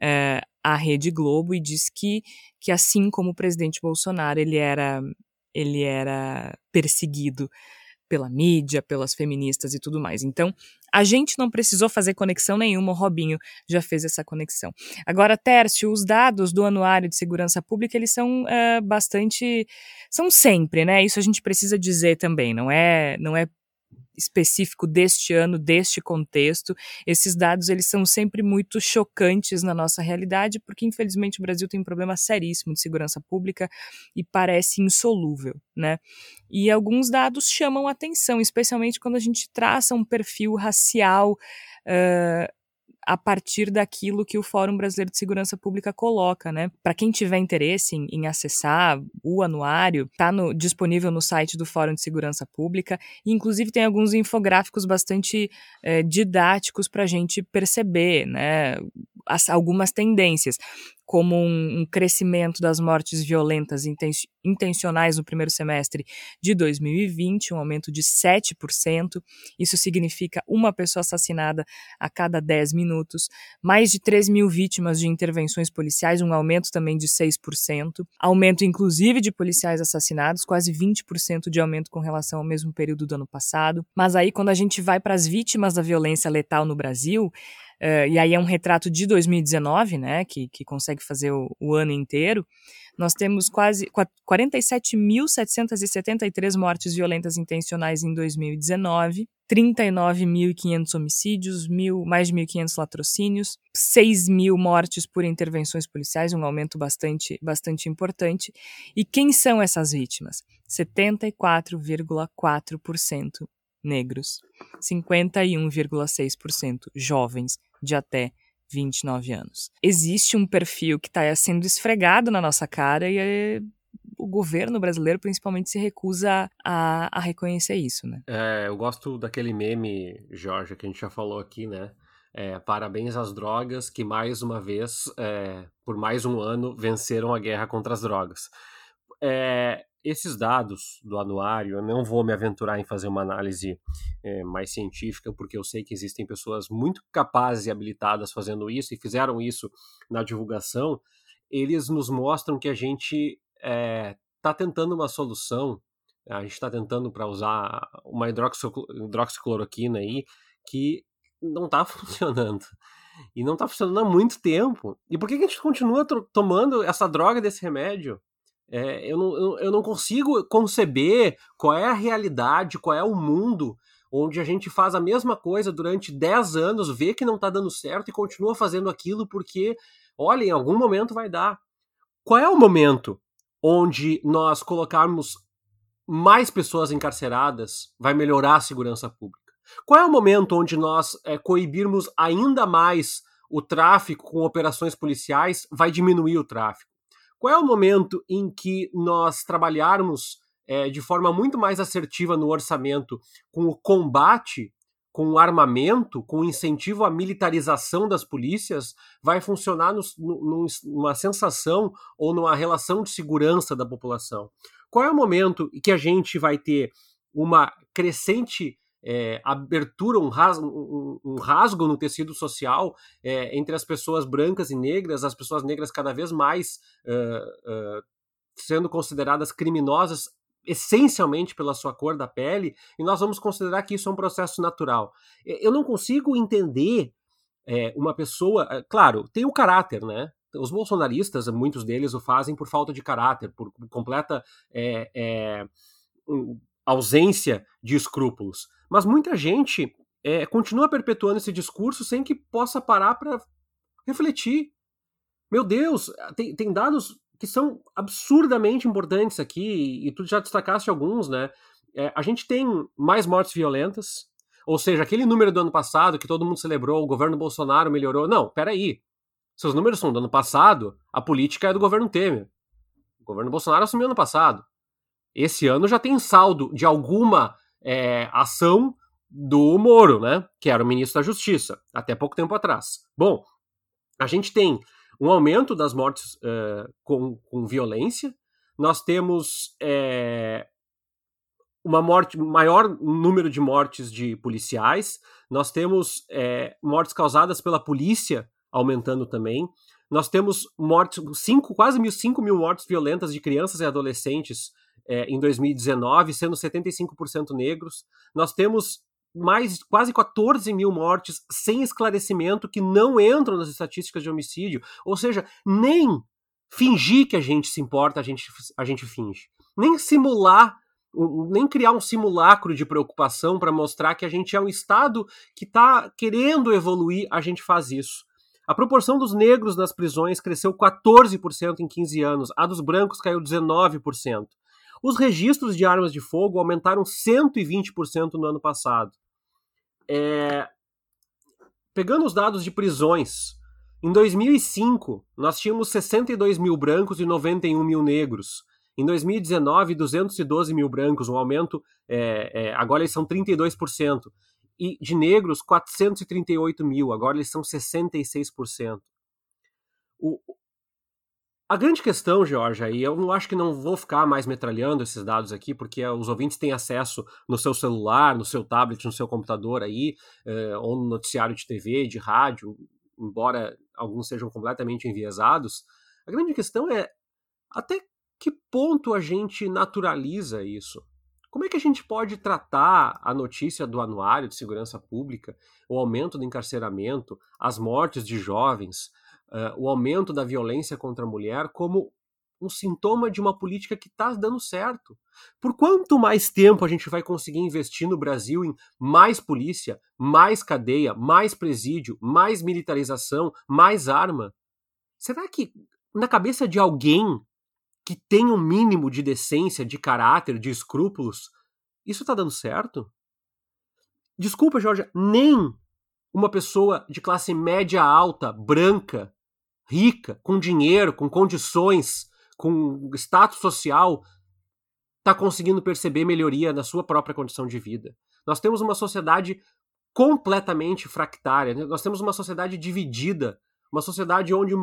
é, a Rede Globo, e disse que, que assim como o presidente Bolsonaro, ele era, ele era perseguido pela mídia, pelas feministas e tudo mais. Então, a gente não precisou fazer conexão nenhuma, o Robinho já fez essa conexão. Agora, Tércio, os dados do Anuário de Segurança Pública, eles são uh, bastante. são sempre, né? Isso a gente precisa dizer também, não é, não é específico deste ano, deste contexto. Esses dados eles são sempre muito chocantes na nossa realidade, porque infelizmente o Brasil tem um problema seríssimo de segurança pública e parece insolúvel, né? E alguns dados chamam atenção, especialmente quando a gente traça um perfil racial uh, a partir daquilo que o Fórum Brasileiro de Segurança Pública coloca, né? Para quem tiver interesse em, em, acessar o anuário, está disponível no site do Fórum de Segurança Pública e, inclusive, tem alguns infográficos bastante é, didáticos para a gente perceber, né? As, algumas tendências como um, um, crescimento das mortes violentas intencionais no primeiro semestre de 2020, um aumento de 7%. Isso significa uma pessoa assassinada a cada 10 minutos, mais de 3 mil vítimas de intervenções policiais, um aumento também de 6%, aumento inclusive de policiais assassinados, quase 20% de aumento com relação ao mesmo período do ano passado. Mas aí, quando a gente vai para as vítimas da violência letal no Brasil, uh, e aí é um retrato de 2019, né, que, que consegue fazer o, o ano inteiro, nós temos quase 47.773 mortes violentas intencionais em 2019, 39.500 homicídios, mil, mais de 1.500 latrocínios, 6 mil mortes por intervenções policiais, um aumento bastante, bastante importante. E quem são essas vítimas? 74,4% negros, 51,6% jovens de até 29 anos. Existe um perfil que está sendo esfregado na nossa cara e é, o governo brasileiro principalmente se recusa a, a reconhecer isso, né?
É, eu gosto daquele meme, Jorge, que a gente já falou aqui, né? É, parabéns às drogas que mais uma vez, é, por mais um ano, venceram a guerra contra as drogas. É, esses dados do anuário, eu não vou me aventurar em fazer uma análise é, mais científica, porque eu sei que existem pessoas muito capazes e habilitadas fazendo isso e fizeram isso na divulgação. Eles nos mostram que a gente está é, tentando uma solução, a gente está tentando para usar uma hidroxicloroquina aí, que não está funcionando. E não está funcionando há muito tempo. E por que a gente continua tomando essa droga desse remédio? É, eu, não, eu, não consigo conceber qual é a realidade, qual é o mundo onde a gente faz a mesma coisa durante 10 anos, vê que não está dando certo e continua fazendo aquilo porque, olha, em algum momento vai dar. Qual é o momento onde nós colocarmos mais pessoas encarceradas vai melhorar a segurança pública? Qual é o momento onde nós é, coibirmos ainda mais o tráfico com operações policiais vai diminuir o tráfico? Qual é o momento em que nós trabalharmos é, de forma muito mais assertiva no orçamento com o combate, com o armamento, com o incentivo à militarização das polícias, vai funcionar no, no, numa sensação ou numa relação de segurança da população? Qual é o momento em que a gente vai ter uma crescente é, abertura, um rasgo, um, um rasgo, no tecido social é, entre as pessoas brancas e negras, as pessoas negras cada vez mais uh, uh, sendo consideradas criminosas essencialmente pela sua cor da pele, e nós vamos considerar que isso é um processo natural. Eu não consigo entender é, uma pessoa. Claro, tem o caráter, né? Os bolsonaristas, muitos deles o fazem por falta de caráter, por completa é, é, ausência de escrúpulos. Mas muita gente é, continua perpetuando esse discurso sem que possa parar para refletir. Meu Deus, tem, tem dados que são absurdamente importantes aqui, e tu já destacaste alguns, né? É, a gente tem mais mortes violentas, ou seja, aquele número do ano passado que todo mundo celebrou, o governo Bolsonaro melhorou. Não, peraí. Seus números são do ano passado, a política é do governo Temer. O governo Bolsonaro assumiu ano passado. Esse ano já tem saldo de alguma é, ação do Moro, né? Que era o ministro da Justiça, até pouco tempo atrás. Bom, a gente tem um aumento das mortes é, com, com, violência, nós temos é, uma morte, maior número de mortes de policiais, nós temos é, mortes causadas pela polícia aumentando também, nós temos mortes, cinco, quase mil, 5 mil mortes violentas de crianças e adolescentes é, em 2019, sendo 75% negros. Nós temos mais quase 14 mil mortes sem esclarecimento que não entram nas estatísticas de homicídio. Ou seja, nem fingir que a gente se importa, a gente, a gente finge. Nem simular, nem criar um simulacro de preocupação para mostrar que a gente é um Estado que está querendo evoluir, a gente faz isso. A proporção dos negros nas prisões cresceu 14% em 15 anos, a dos brancos caiu 19%. Os registros de armas de fogo aumentaram 120% no ano passado. É... Pegando os dados de prisões, em 2005 nós tínhamos 62 mil brancos e 91 mil negros. Em 2019, 212 mil brancos, um aumento, é, é, agora eles são 32%. E de negros, 438 mil, agora eles são 66%. O, a grande questão, Georgia, e eu não acho que não vou ficar mais metralhando esses dados aqui, porque os ouvintes têm acesso no seu celular, no seu tablet, no seu computador aí, eh, ou no noticiário de TV, de rádio, embora alguns sejam completamente enviesados. A grande questão é até que ponto a gente naturaliza isso? Como é que a gente pode tratar a notícia do Anuário de Segurança Pública, o aumento do encarceramento, as mortes de jovens, uh, o aumento da violência contra a mulher como um sintoma de uma política que está dando certo. Por quanto mais tempo a gente vai conseguir investir no Brasil em mais polícia, mais cadeia, mais presídio, mais militarização, mais arma? Será que na cabeça de alguém que tem um mínimo de decência, de caráter, de escrúpulos, isso está dando certo? Desculpa, Jorge, nem uma pessoa de classe média alta, branca, rica, com dinheiro, com condições, com status social, está conseguindo perceber melhoria na sua própria condição de vida. Nós temos uma sociedade completamente fractária, né? nós temos uma sociedade dividida, uma sociedade onde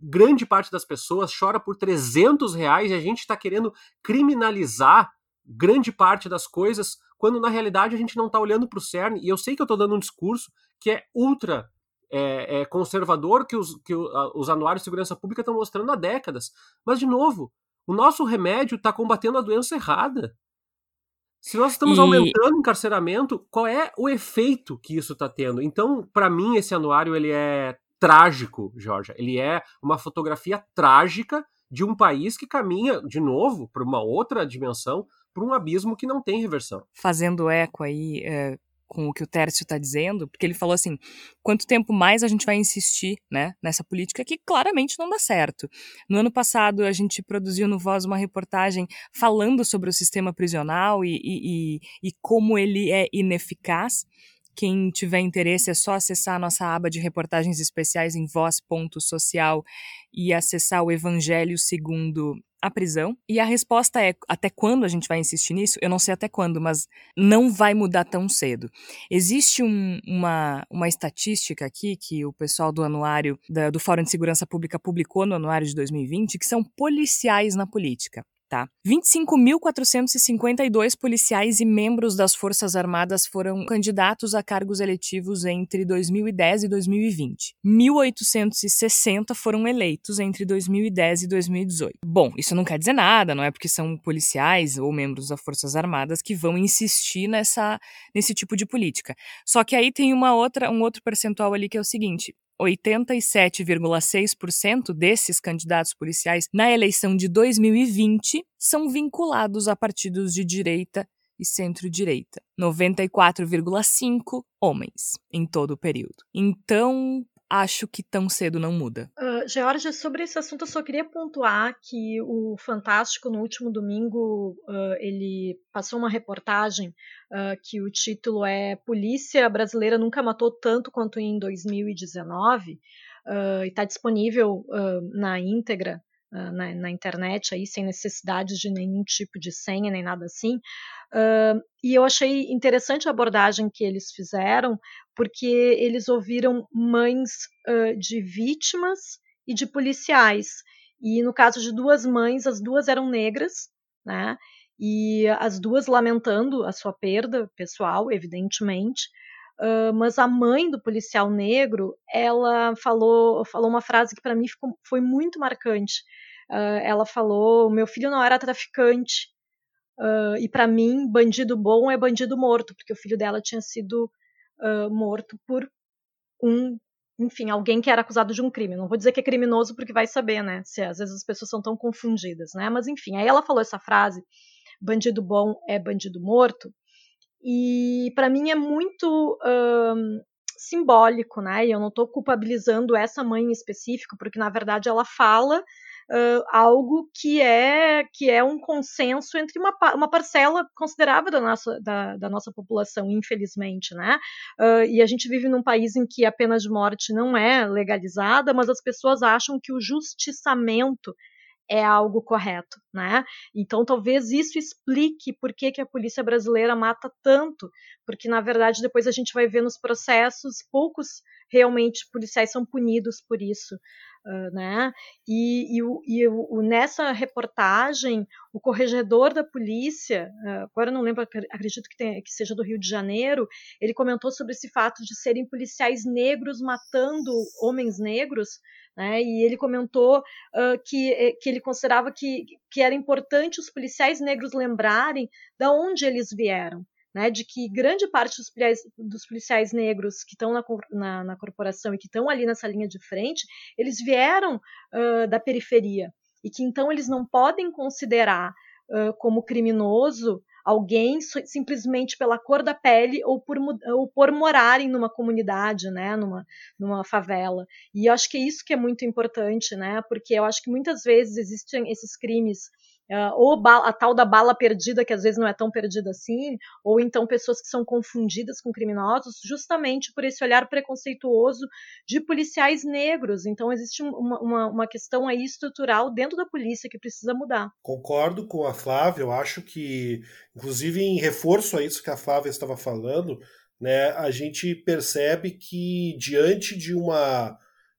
grande parte das pessoas chora por 300 reais e a gente está querendo criminalizar grande parte das coisas, quando na realidade a gente não está olhando para o cerne. E eu sei que eu estou dando um discurso que é ultra é, é, conservador que os, que os anuários de segurança pública estão mostrando há décadas. Mas, de novo, o nosso remédio está combatendo a doença errada. Se nós estamos e... aumentando o encarceramento, qual é o efeito que isso está tendo? Então, para mim, esse anuário ele é trágico, Jorge. Ele é uma fotografia trágica de um país que caminha, de novo, para uma outra dimensão, para um abismo que não tem reversão.
Fazendo eco aí é, com o que o Tércio está dizendo, porque ele falou assim: quanto tempo mais a gente vai insistir né, nessa política que claramente não dá certo. No ano passado, a gente produziu no Voz uma reportagem falando sobre o sistema prisional e, e, e, e como ele é ineficaz. Quem tiver interesse é só acessar a nossa aba de reportagens especiais em voz.social e acessar o Evangelho segundo a prisão. E a resposta é: até quando a gente vai insistir nisso? Eu não sei até quando, mas não vai mudar tão cedo. Existe um, uma, uma estatística aqui que o pessoal do anuário da, do Fórum de Segurança Pública publicou no anuário de 2020, que são policiais na política tá? 25.452 policiais e membros das Forças Armadas foram candidatos a cargos eletivos entre 2010 e 2020. 1.860 foram eleitos entre 2010 e 2018. Bom, isso não quer dizer nada, não é porque são policiais ou membros das Forças Armadas que vão insistir nessa, nesse tipo de política. Só que aí tem uma outra, um outro percentual ali que é o seguinte: 87,6% desses candidatos policiais na eleição de 2020 são vinculados a partidos de direita e centro-direita. 94,5 homens em todo o período. Então, acho que tão cedo não muda.
Uh, Georgia, sobre esse assunto eu só queria pontuar que o Fantástico no último domingo uh, ele passou uma reportagem uh, que o título é Polícia Brasileira Nunca Matou Tanto Quanto em 2019 e está disponível na íntegra na, na, internet aí sem necessidade de nenhum tipo de senha nem nada assim Uh, e eu achei interessante a abordagem que eles fizeram, porque eles ouviram mães uh, de vítimas e de policiais. E no caso de duas mães, as duas eram negras, né? E as duas lamentando a sua perda pessoal, evidentemente. Mas a mãe do policial negro, ela falou, falou uma frase que para mim ficou, foi muito marcante. Uh, ela falou: "Meu filho não era traficante, Uh, e para mim, bandido bom é bandido morto, porque o filho dela tinha sido morto por um, enfim, alguém que era acusado de um crime. Não vou dizer que é criminoso porque vai saber, né? Se às vezes as pessoas são tão confundidas, né? Mas enfim, aí ela falou essa frase: bandido bom é bandido morto. E para mim é muito uh, simbólico, né? E eu não estou culpabilizando essa mãe em específico, porque na verdade ela fala uh, algo que é que é um consenso entre uma, uma parcela considerável da nossa, da, da nossa população, infelizmente, né? Uh, e a gente vive num país em que a pena de morte não é legalizada, mas as pessoas acham que o justiçamento é algo correto, né? Então talvez isso explique por que, que a polícia brasileira mata tanto, porque na verdade depois a gente vai ver nos processos poucos realmente policiais são punidos por isso. Uh, né? E, e, e o, nessa reportagem, o corregedor da polícia, uh, agora não lembro, acredito que, tem, que, seja do Rio de Janeiro, ele comentou sobre esse fato de serem policiais negros matando homens negros, né? E ele comentou uh, que, eh, que ele considerava que, que era importante os policiais negros lembrarem de onde eles vieram né, de que grande parte dos policiais, dos policiais negros que estão na, na, na, corporação e que estão ali nessa linha de frente, eles vieram uh, da periferia e que então eles não podem considerar uh, como criminoso alguém simplesmente pela cor da pele ou por, ou por morarem numa comunidade, né, numa, numa favela. E eu acho que é isso que é muito importante, né, porque eu acho que muitas vezes existem esses crimes Uh, ou a tal da bala perdida, que às vezes não é tão perdida assim, ou então pessoas que são confundidas com criminosos, justamente por esse olhar preconceituoso de policiais negros. Então, existe uma, uma, uma questão aí estrutural dentro da polícia que precisa mudar.
Concordo com a Flávia, eu acho que, inclusive, em reforço a isso que a Flávia estava falando, né, a gente percebe que, diante de uma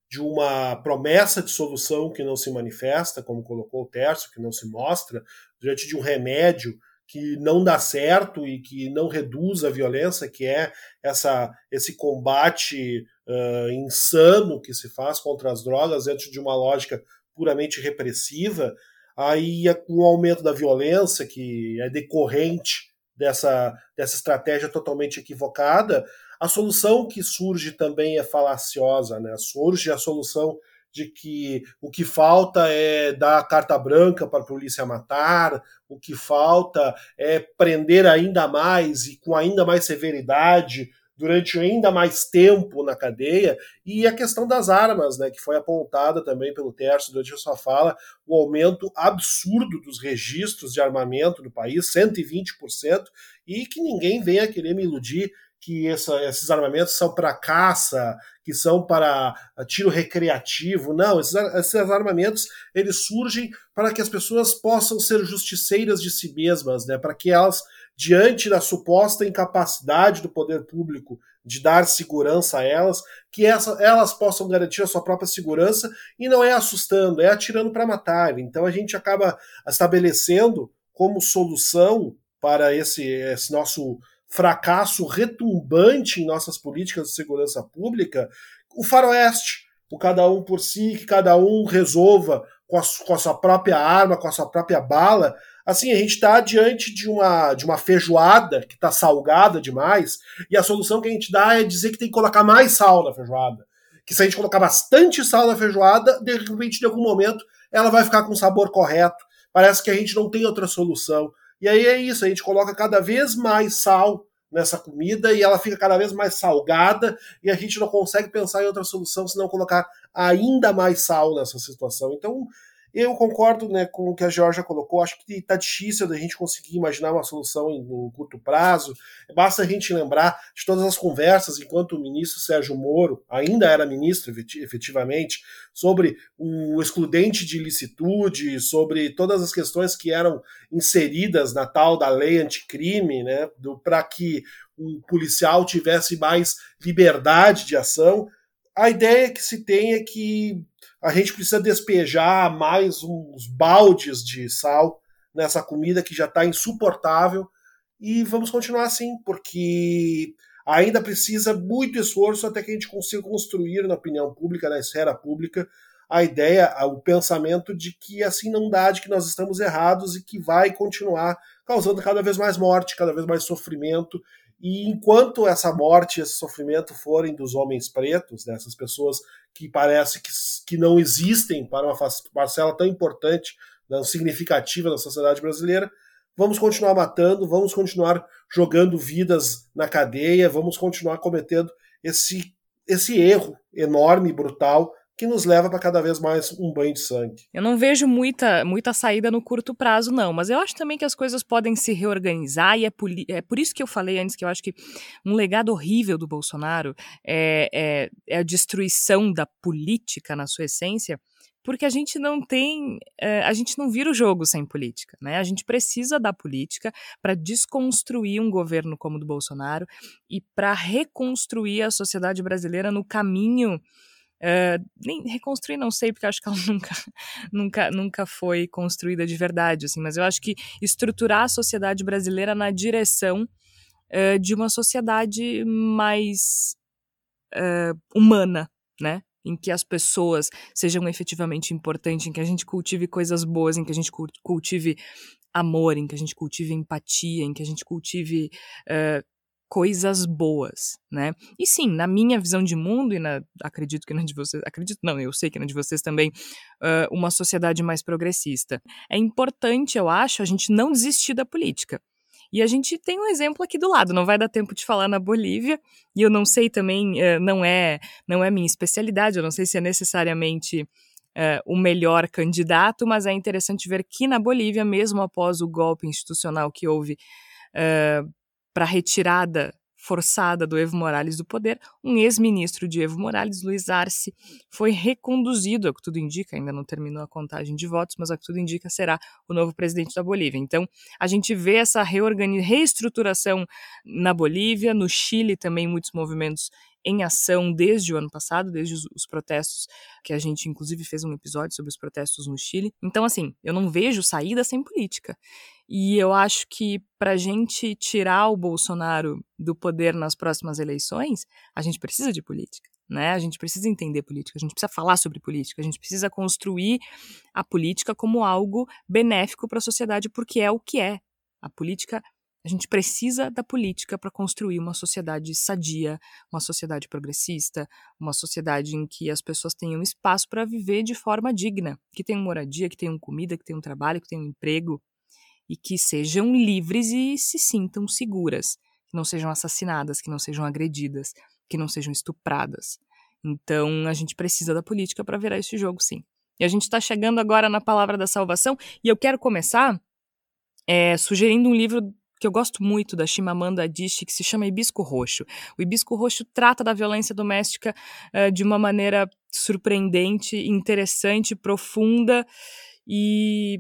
de uma promessa de solução que não se manifesta, como colocou o Terço, que não se mostra, diante de um remédio que não dá certo e que não reduz a violência, que é essa, esse combate uh, insano que se faz contra as drogas dentro de uma lógica puramente repressiva, aí com o aumento da violência, que é decorrente dessa, dessa estratégia totalmente equivocada, a solução que surge também é falaciosa, né? Surge a solução de que o que falta é dar carta branca para a polícia matar, o que falta é prender ainda mais e com ainda mais severidade durante ainda mais tempo na cadeia, e a questão das armas, né, que foi apontada também pelo Terço durante a sua fala, o aumento absurdo dos registros de armamento no país, 120%, e que ninguém venha querer me iludir que essa, esses armamentos são para caça, que são para tiro recreativo. Não, esses, esses, armamentos eles surgem para que as pessoas possam ser justiceiras de si mesmas, né? para que elas, diante da suposta incapacidade do poder público de dar segurança a elas, que essa, elas possam garantir a sua própria segurança e não é assustando, é atirando para matar. Então a gente acaba estabelecendo como solução para esse, esse nosso fracasso retumbante em nossas políticas de segurança pública, o faroeste, o cada um por si, que cada um resolva com a, com a sua própria arma, com a sua própria bala. Assim, a gente está diante de uma, de uma feijoada que está salgada demais, e a solução que a gente dá é dizer que tem que colocar mais sal na feijoada. Que se a gente colocar bastante sal na feijoada, de repente, em algum momento, ela vai ficar com o sabor correto. Parece que a gente não tem outra solução. E aí é isso, a gente coloca cada vez mais sal nessa comida e ela fica cada vez mais salgada e a gente não consegue pensar em outra solução senão colocar ainda mais sal nessa situação. Então, eu concordo né, com o que a Georgia colocou, acho que está difícil da gente conseguir imaginar uma solução em um curto prazo. Basta a gente lembrar de todas as conversas enquanto o ministro Sérgio Moro ainda era ministro, efetivamente, sobre o excludente de ilicitude, sobre todas as questões que eram inseridas na tal da lei anticrime, né, para que o policial tivesse mais liberdade de ação. A ideia que se tem é que a gente precisa despejar mais uns baldes de sal nessa comida que já está insuportável. E vamos continuar assim, porque ainda precisa muito esforço até que a gente consiga construir na opinião pública, na esfera pública, a ideia, o pensamento de que assim não dá, de que nós estamos errados e que vai continuar causando cada vez mais morte, cada vez mais sofrimento e enquanto essa morte, esse sofrimento forem dos homens pretos, dessas né, pessoas que parece que, que não existem para uma parcela tão importante, tão significativa da sociedade brasileira, vamos continuar matando, vamos continuar jogando vidas na cadeia, vamos continuar cometendo esse, esse erro enorme e brutal que nos leva para cada vez mais um banho de sangue.
Eu não vejo muita, muita saída no curto prazo, não, mas eu acho também que as coisas podem se reorganizar e é, é por isso que eu falei antes que eu acho que um legado horrível do Bolsonaro é, é, é a destruição da política na sua essência porque a gente não tem, é, a gente não vira o jogo sem política, né? A gente precisa da política para desconstruir um governo como o do Bolsonaro e para reconstruir a sociedade brasileira no caminho Uh, nem reconstruir não sei porque acho que ela nunca nunca nunca foi construída de verdade assim mas eu acho que estruturar a sociedade brasileira na direção uh, de uma sociedade mais uh, humana né? Em que as pessoas sejam efetivamente importantes em que a gente cultive coisas boas em que a gente cultive amor em que a gente cultive empatia em que a gente cultive coisas boas, né? E sim, na minha visão de mundo e na, acredito que na de vocês, acredito não, eu sei que na de vocês também, uh, uma sociedade mais progressista. É importante, eu acho, a gente não desistir da política. E a gente tem um exemplo aqui do lado. Não vai dar tempo de falar na Bolívia. E eu não sei também, uh, não é não é minha especialidade. Eu não sei se é necessariamente uh, o melhor candidato, mas é interessante ver que na Bolívia, mesmo após o golpe institucional que houve uh, para a retirada forçada do Evo Morales do poder, um ex-ministro de Evo Morales, Luiz Arce, foi reconduzido, é o que tudo indica, ainda não terminou a contagem de votos, mas é o que tudo indica será o novo presidente da Bolívia. Então, a gente vê essa reestruturação na Bolívia, no Chile também muitos movimentos em ação desde o ano passado, desde os, os, protestos, que a gente inclusive fez um episódio sobre os protestos no Chile. Então, assim, eu não vejo saída sem política. E eu acho que para a gente tirar o Bolsonaro do poder nas próximas eleições, a gente precisa de política. Né? A gente precisa entender política, a gente precisa falar sobre política, a gente precisa construir a política como algo benéfico para a sociedade, porque é o que é. A política a gente precisa da política para construir uma sociedade sadia, uma sociedade progressista, uma sociedade em que as pessoas tenham espaço para viver de forma digna, que tenham moradia, que tenham comida, que tenham trabalho, que tenham emprego e que sejam livres e se sintam seguras, que não sejam assassinadas, que não sejam agredidas, que não sejam estupradas. Então, a gente precisa da política para virar esse jogo, sim. E a gente está chegando agora na palavra da salvação e eu quero começar é, sugerindo um livro que eu gosto muito da Chimamanda Adichie, que se chama Hibisco Roxo. O Hibisco Roxo trata da violência doméstica uh, de uma maneira surpreendente, interessante, profunda e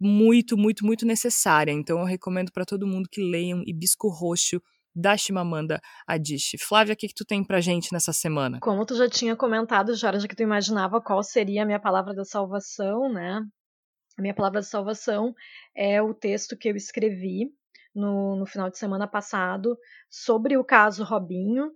muito, muito, muito necessária. Então eu recomendo para todo mundo que leiam Hibisco Roxo da Chimamanda Adichie. Flávia, o que, que tu tem pra gente nessa semana?
Como tu já tinha comentado, Jorge, que tu imaginava qual seria a minha palavra da salvação, né? A minha palavra de salvação é o texto que eu escrevi no, no final de semana passado sobre o caso Robinho.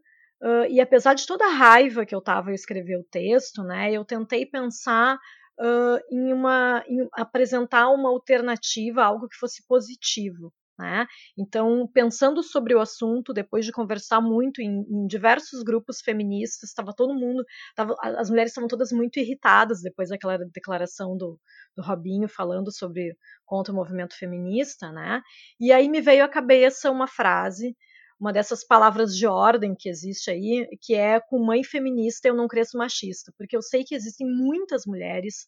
Uh, e apesar de toda a raiva que eu estava a escrever o texto, né, eu tentei pensar uh, em uma em apresentar uma alternativa, algo que fosse positivo. Né? Então, pensando sobre o assunto, depois de conversar muito em, em diversos grupos feministas, estava todo mundo, tava, as mulheres estavam todas muito irritadas depois daquela declaração do, do Robinho falando sobre contra o movimento feminista, né? E aí me veio à cabeça uma frase, uma dessas palavras de ordem que existe aí, que é com mãe feminista eu não cresço machista, porque eu sei que existem muitas mulheres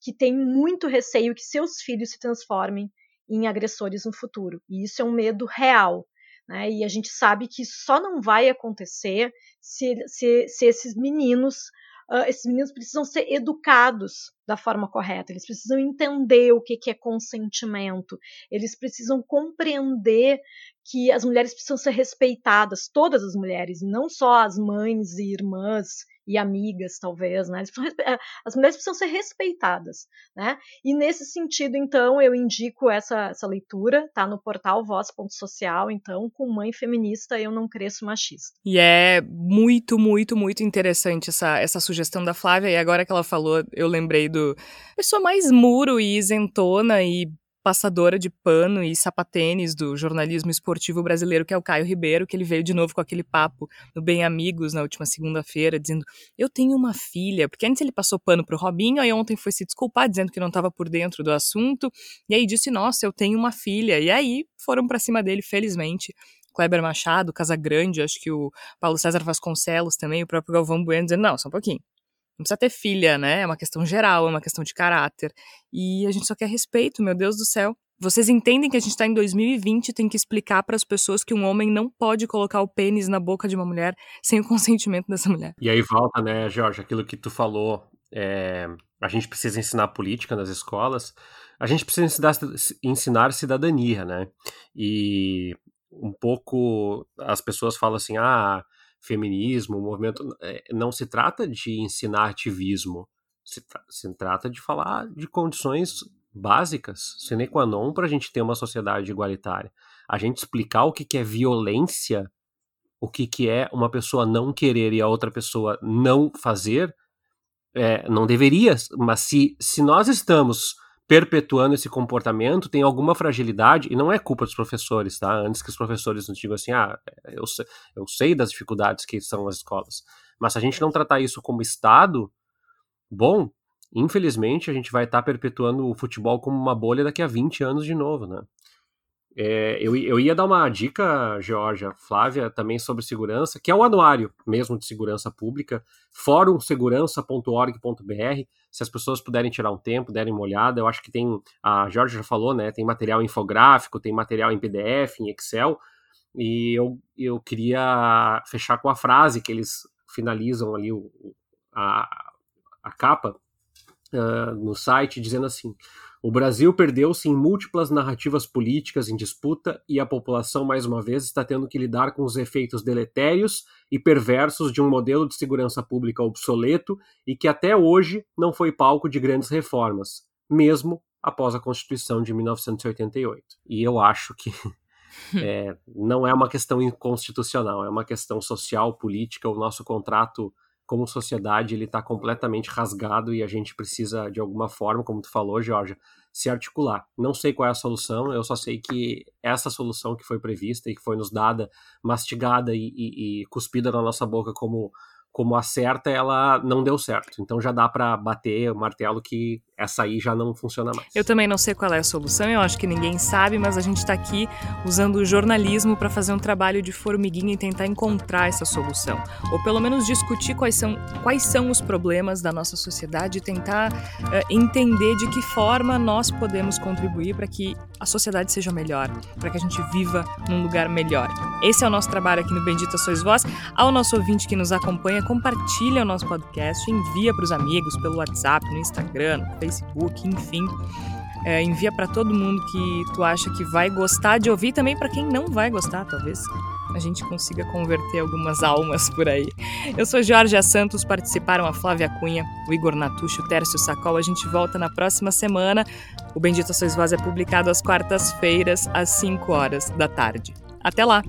que têm muito receio que seus filhos se transformem em agressores no futuro. E isso é um medo real. Né? E a gente sabe que só não vai acontecer se, se, se esses meninos uh, esses meninos precisam ser educados da forma correta, eles precisam entender o que, que é consentimento, eles precisam compreender que as mulheres precisam ser respeitadas, todas as mulheres, não só as mães e irmãs e amigas, talvez, né? Eh, as mulheres precisam ser respeitadas, né? E nesse sentido, então, eu indico essa, essa leitura, tá no portal Voz.social, então, com Mãe Feminista, Eu Não Cresço Machista.
E é muito, muito, muito interessante essa, essa sugestão da Flávia, e agora que ela falou, eu lembrei do pessoa mais muro e isentona e passadora de pano e sapatênis do jornalismo esportivo brasileiro, que é o Caio Ribeiro, que ele veio de novo com aquele papo no Bem Amigos na última segunda-feira, dizendo: Eu tenho uma filha, porque antes ele passou pano pro Robinho, aí ontem foi se desculpar, dizendo que não estava por dentro do assunto, e aí disse: Nossa, eu tenho uma filha. E aí foram para cima dele, felizmente. Kleber Machado, Casa Grande, acho que o Paulo César Vasconcelos também, o próprio Galvão Bueno, dizendo: Não, só um pouquinho Não precisa ter filha, né? É uma questão geral, é uma questão de caráter. E a gente só quer respeito, meu Deus do céu. Vocês entendem que a gente está em 2020 e tem que explicar para as pessoas que um homem não pode colocar o pênis na boca de uma mulher sem o consentimento dessa mulher.
E aí volta, né, Jorge, aquilo que tu falou. É, a gente precisa ensinar política nas escolas. A gente precisa ensinar, ensinar cidadania, né? E um pouco as pessoas falam assim, ah, feminismo, movimento. É, não se trata de ensinar ativismo, se, tra se trata de falar de condições básicas, sine qua non, para a gente ter uma sociedade igualitária. A gente explicar o que, que é violência, o que, que é uma pessoa não querer e a outra pessoa não fazer, é, não deveria, mas se, se nós estamos perpetuando esse comportamento, tem alguma fragilidade, e não é culpa dos professores, tá? Antes que os professores nos digam assim, ah, eu sei, eu sei das dificuldades que são as escolas, mas se a gente não tratar isso como Estado, bom, infelizmente a gente vai estar tá perpetuando o futebol como uma bolha daqui a 20 anos de novo, né? É, eu, eu ia dar uma dica, Georgia, Flávia, também sobre segurança, que é o anuário mesmo de segurança pública, fórumsegurança.org.br. Se as pessoas puderem tirar um tempo, derem uma olhada, eu acho que tem, a Georgia já falou, né? Tem material infográfico, tem material em PDF, em Excel, e eu, eu queria fechar com a frase que eles finalizam ali o, a, a capa uh, no site, dizendo assim: o Brasil perdeu-se em múltiplas narrativas políticas em disputa e a população, mais uma vez, está tendo que lidar com os efeitos deletérios e perversos de um modelo de segurança pública obsoleto e que até hoje não foi palco de grandes reformas, mesmo após a Constituição de 1988. E eu acho que é, não é uma questão inconstitucional, é uma questão social, política. O nosso contrato como sociedade ele está completamente rasgado e a gente precisa de alguma forma, como tu falou, Georgia, se articular. Não sei qual é a solução, eu só sei que essa solução que foi prevista e que foi nos dada, mastigada e, e, e cuspida na nossa boca como como a certa, ela não deu certo. Então já dá para bater o martelo que essa aí já não funciona mais.
Eu também não sei qual é a solução, eu acho que ninguém sabe, mas a gente está aqui usando o jornalismo para fazer um trabalho de formiguinha e tentar encontrar essa solução. Ou pelo menos discutir quais são, quais são os problemas da nossa sociedade e tentar uh, entender de que forma nós podemos contribuir para que a sociedade seja melhor, para que a gente viva num lugar melhor. Esse é o nosso trabalho aqui no Bendita Sois Vós. Ao nosso ouvinte que nos acompanha, compartilha o nosso podcast, envia para os amigos pelo WhatsApp, no Instagram, no Facebook, enfim. É, envia para todo mundo que tu acha que vai gostar de ouvir, também para quem não vai gostar, talvez a gente consiga converter algumas almas por aí. Eu sou Jorge Santos, participaram a Flávia Cunha, o Igor Natucci, o Tércio Sacol. A gente volta na próxima semana. O Bendito Sois Voz é publicado às quartas-feiras, às 5 horas da tarde. Até lá!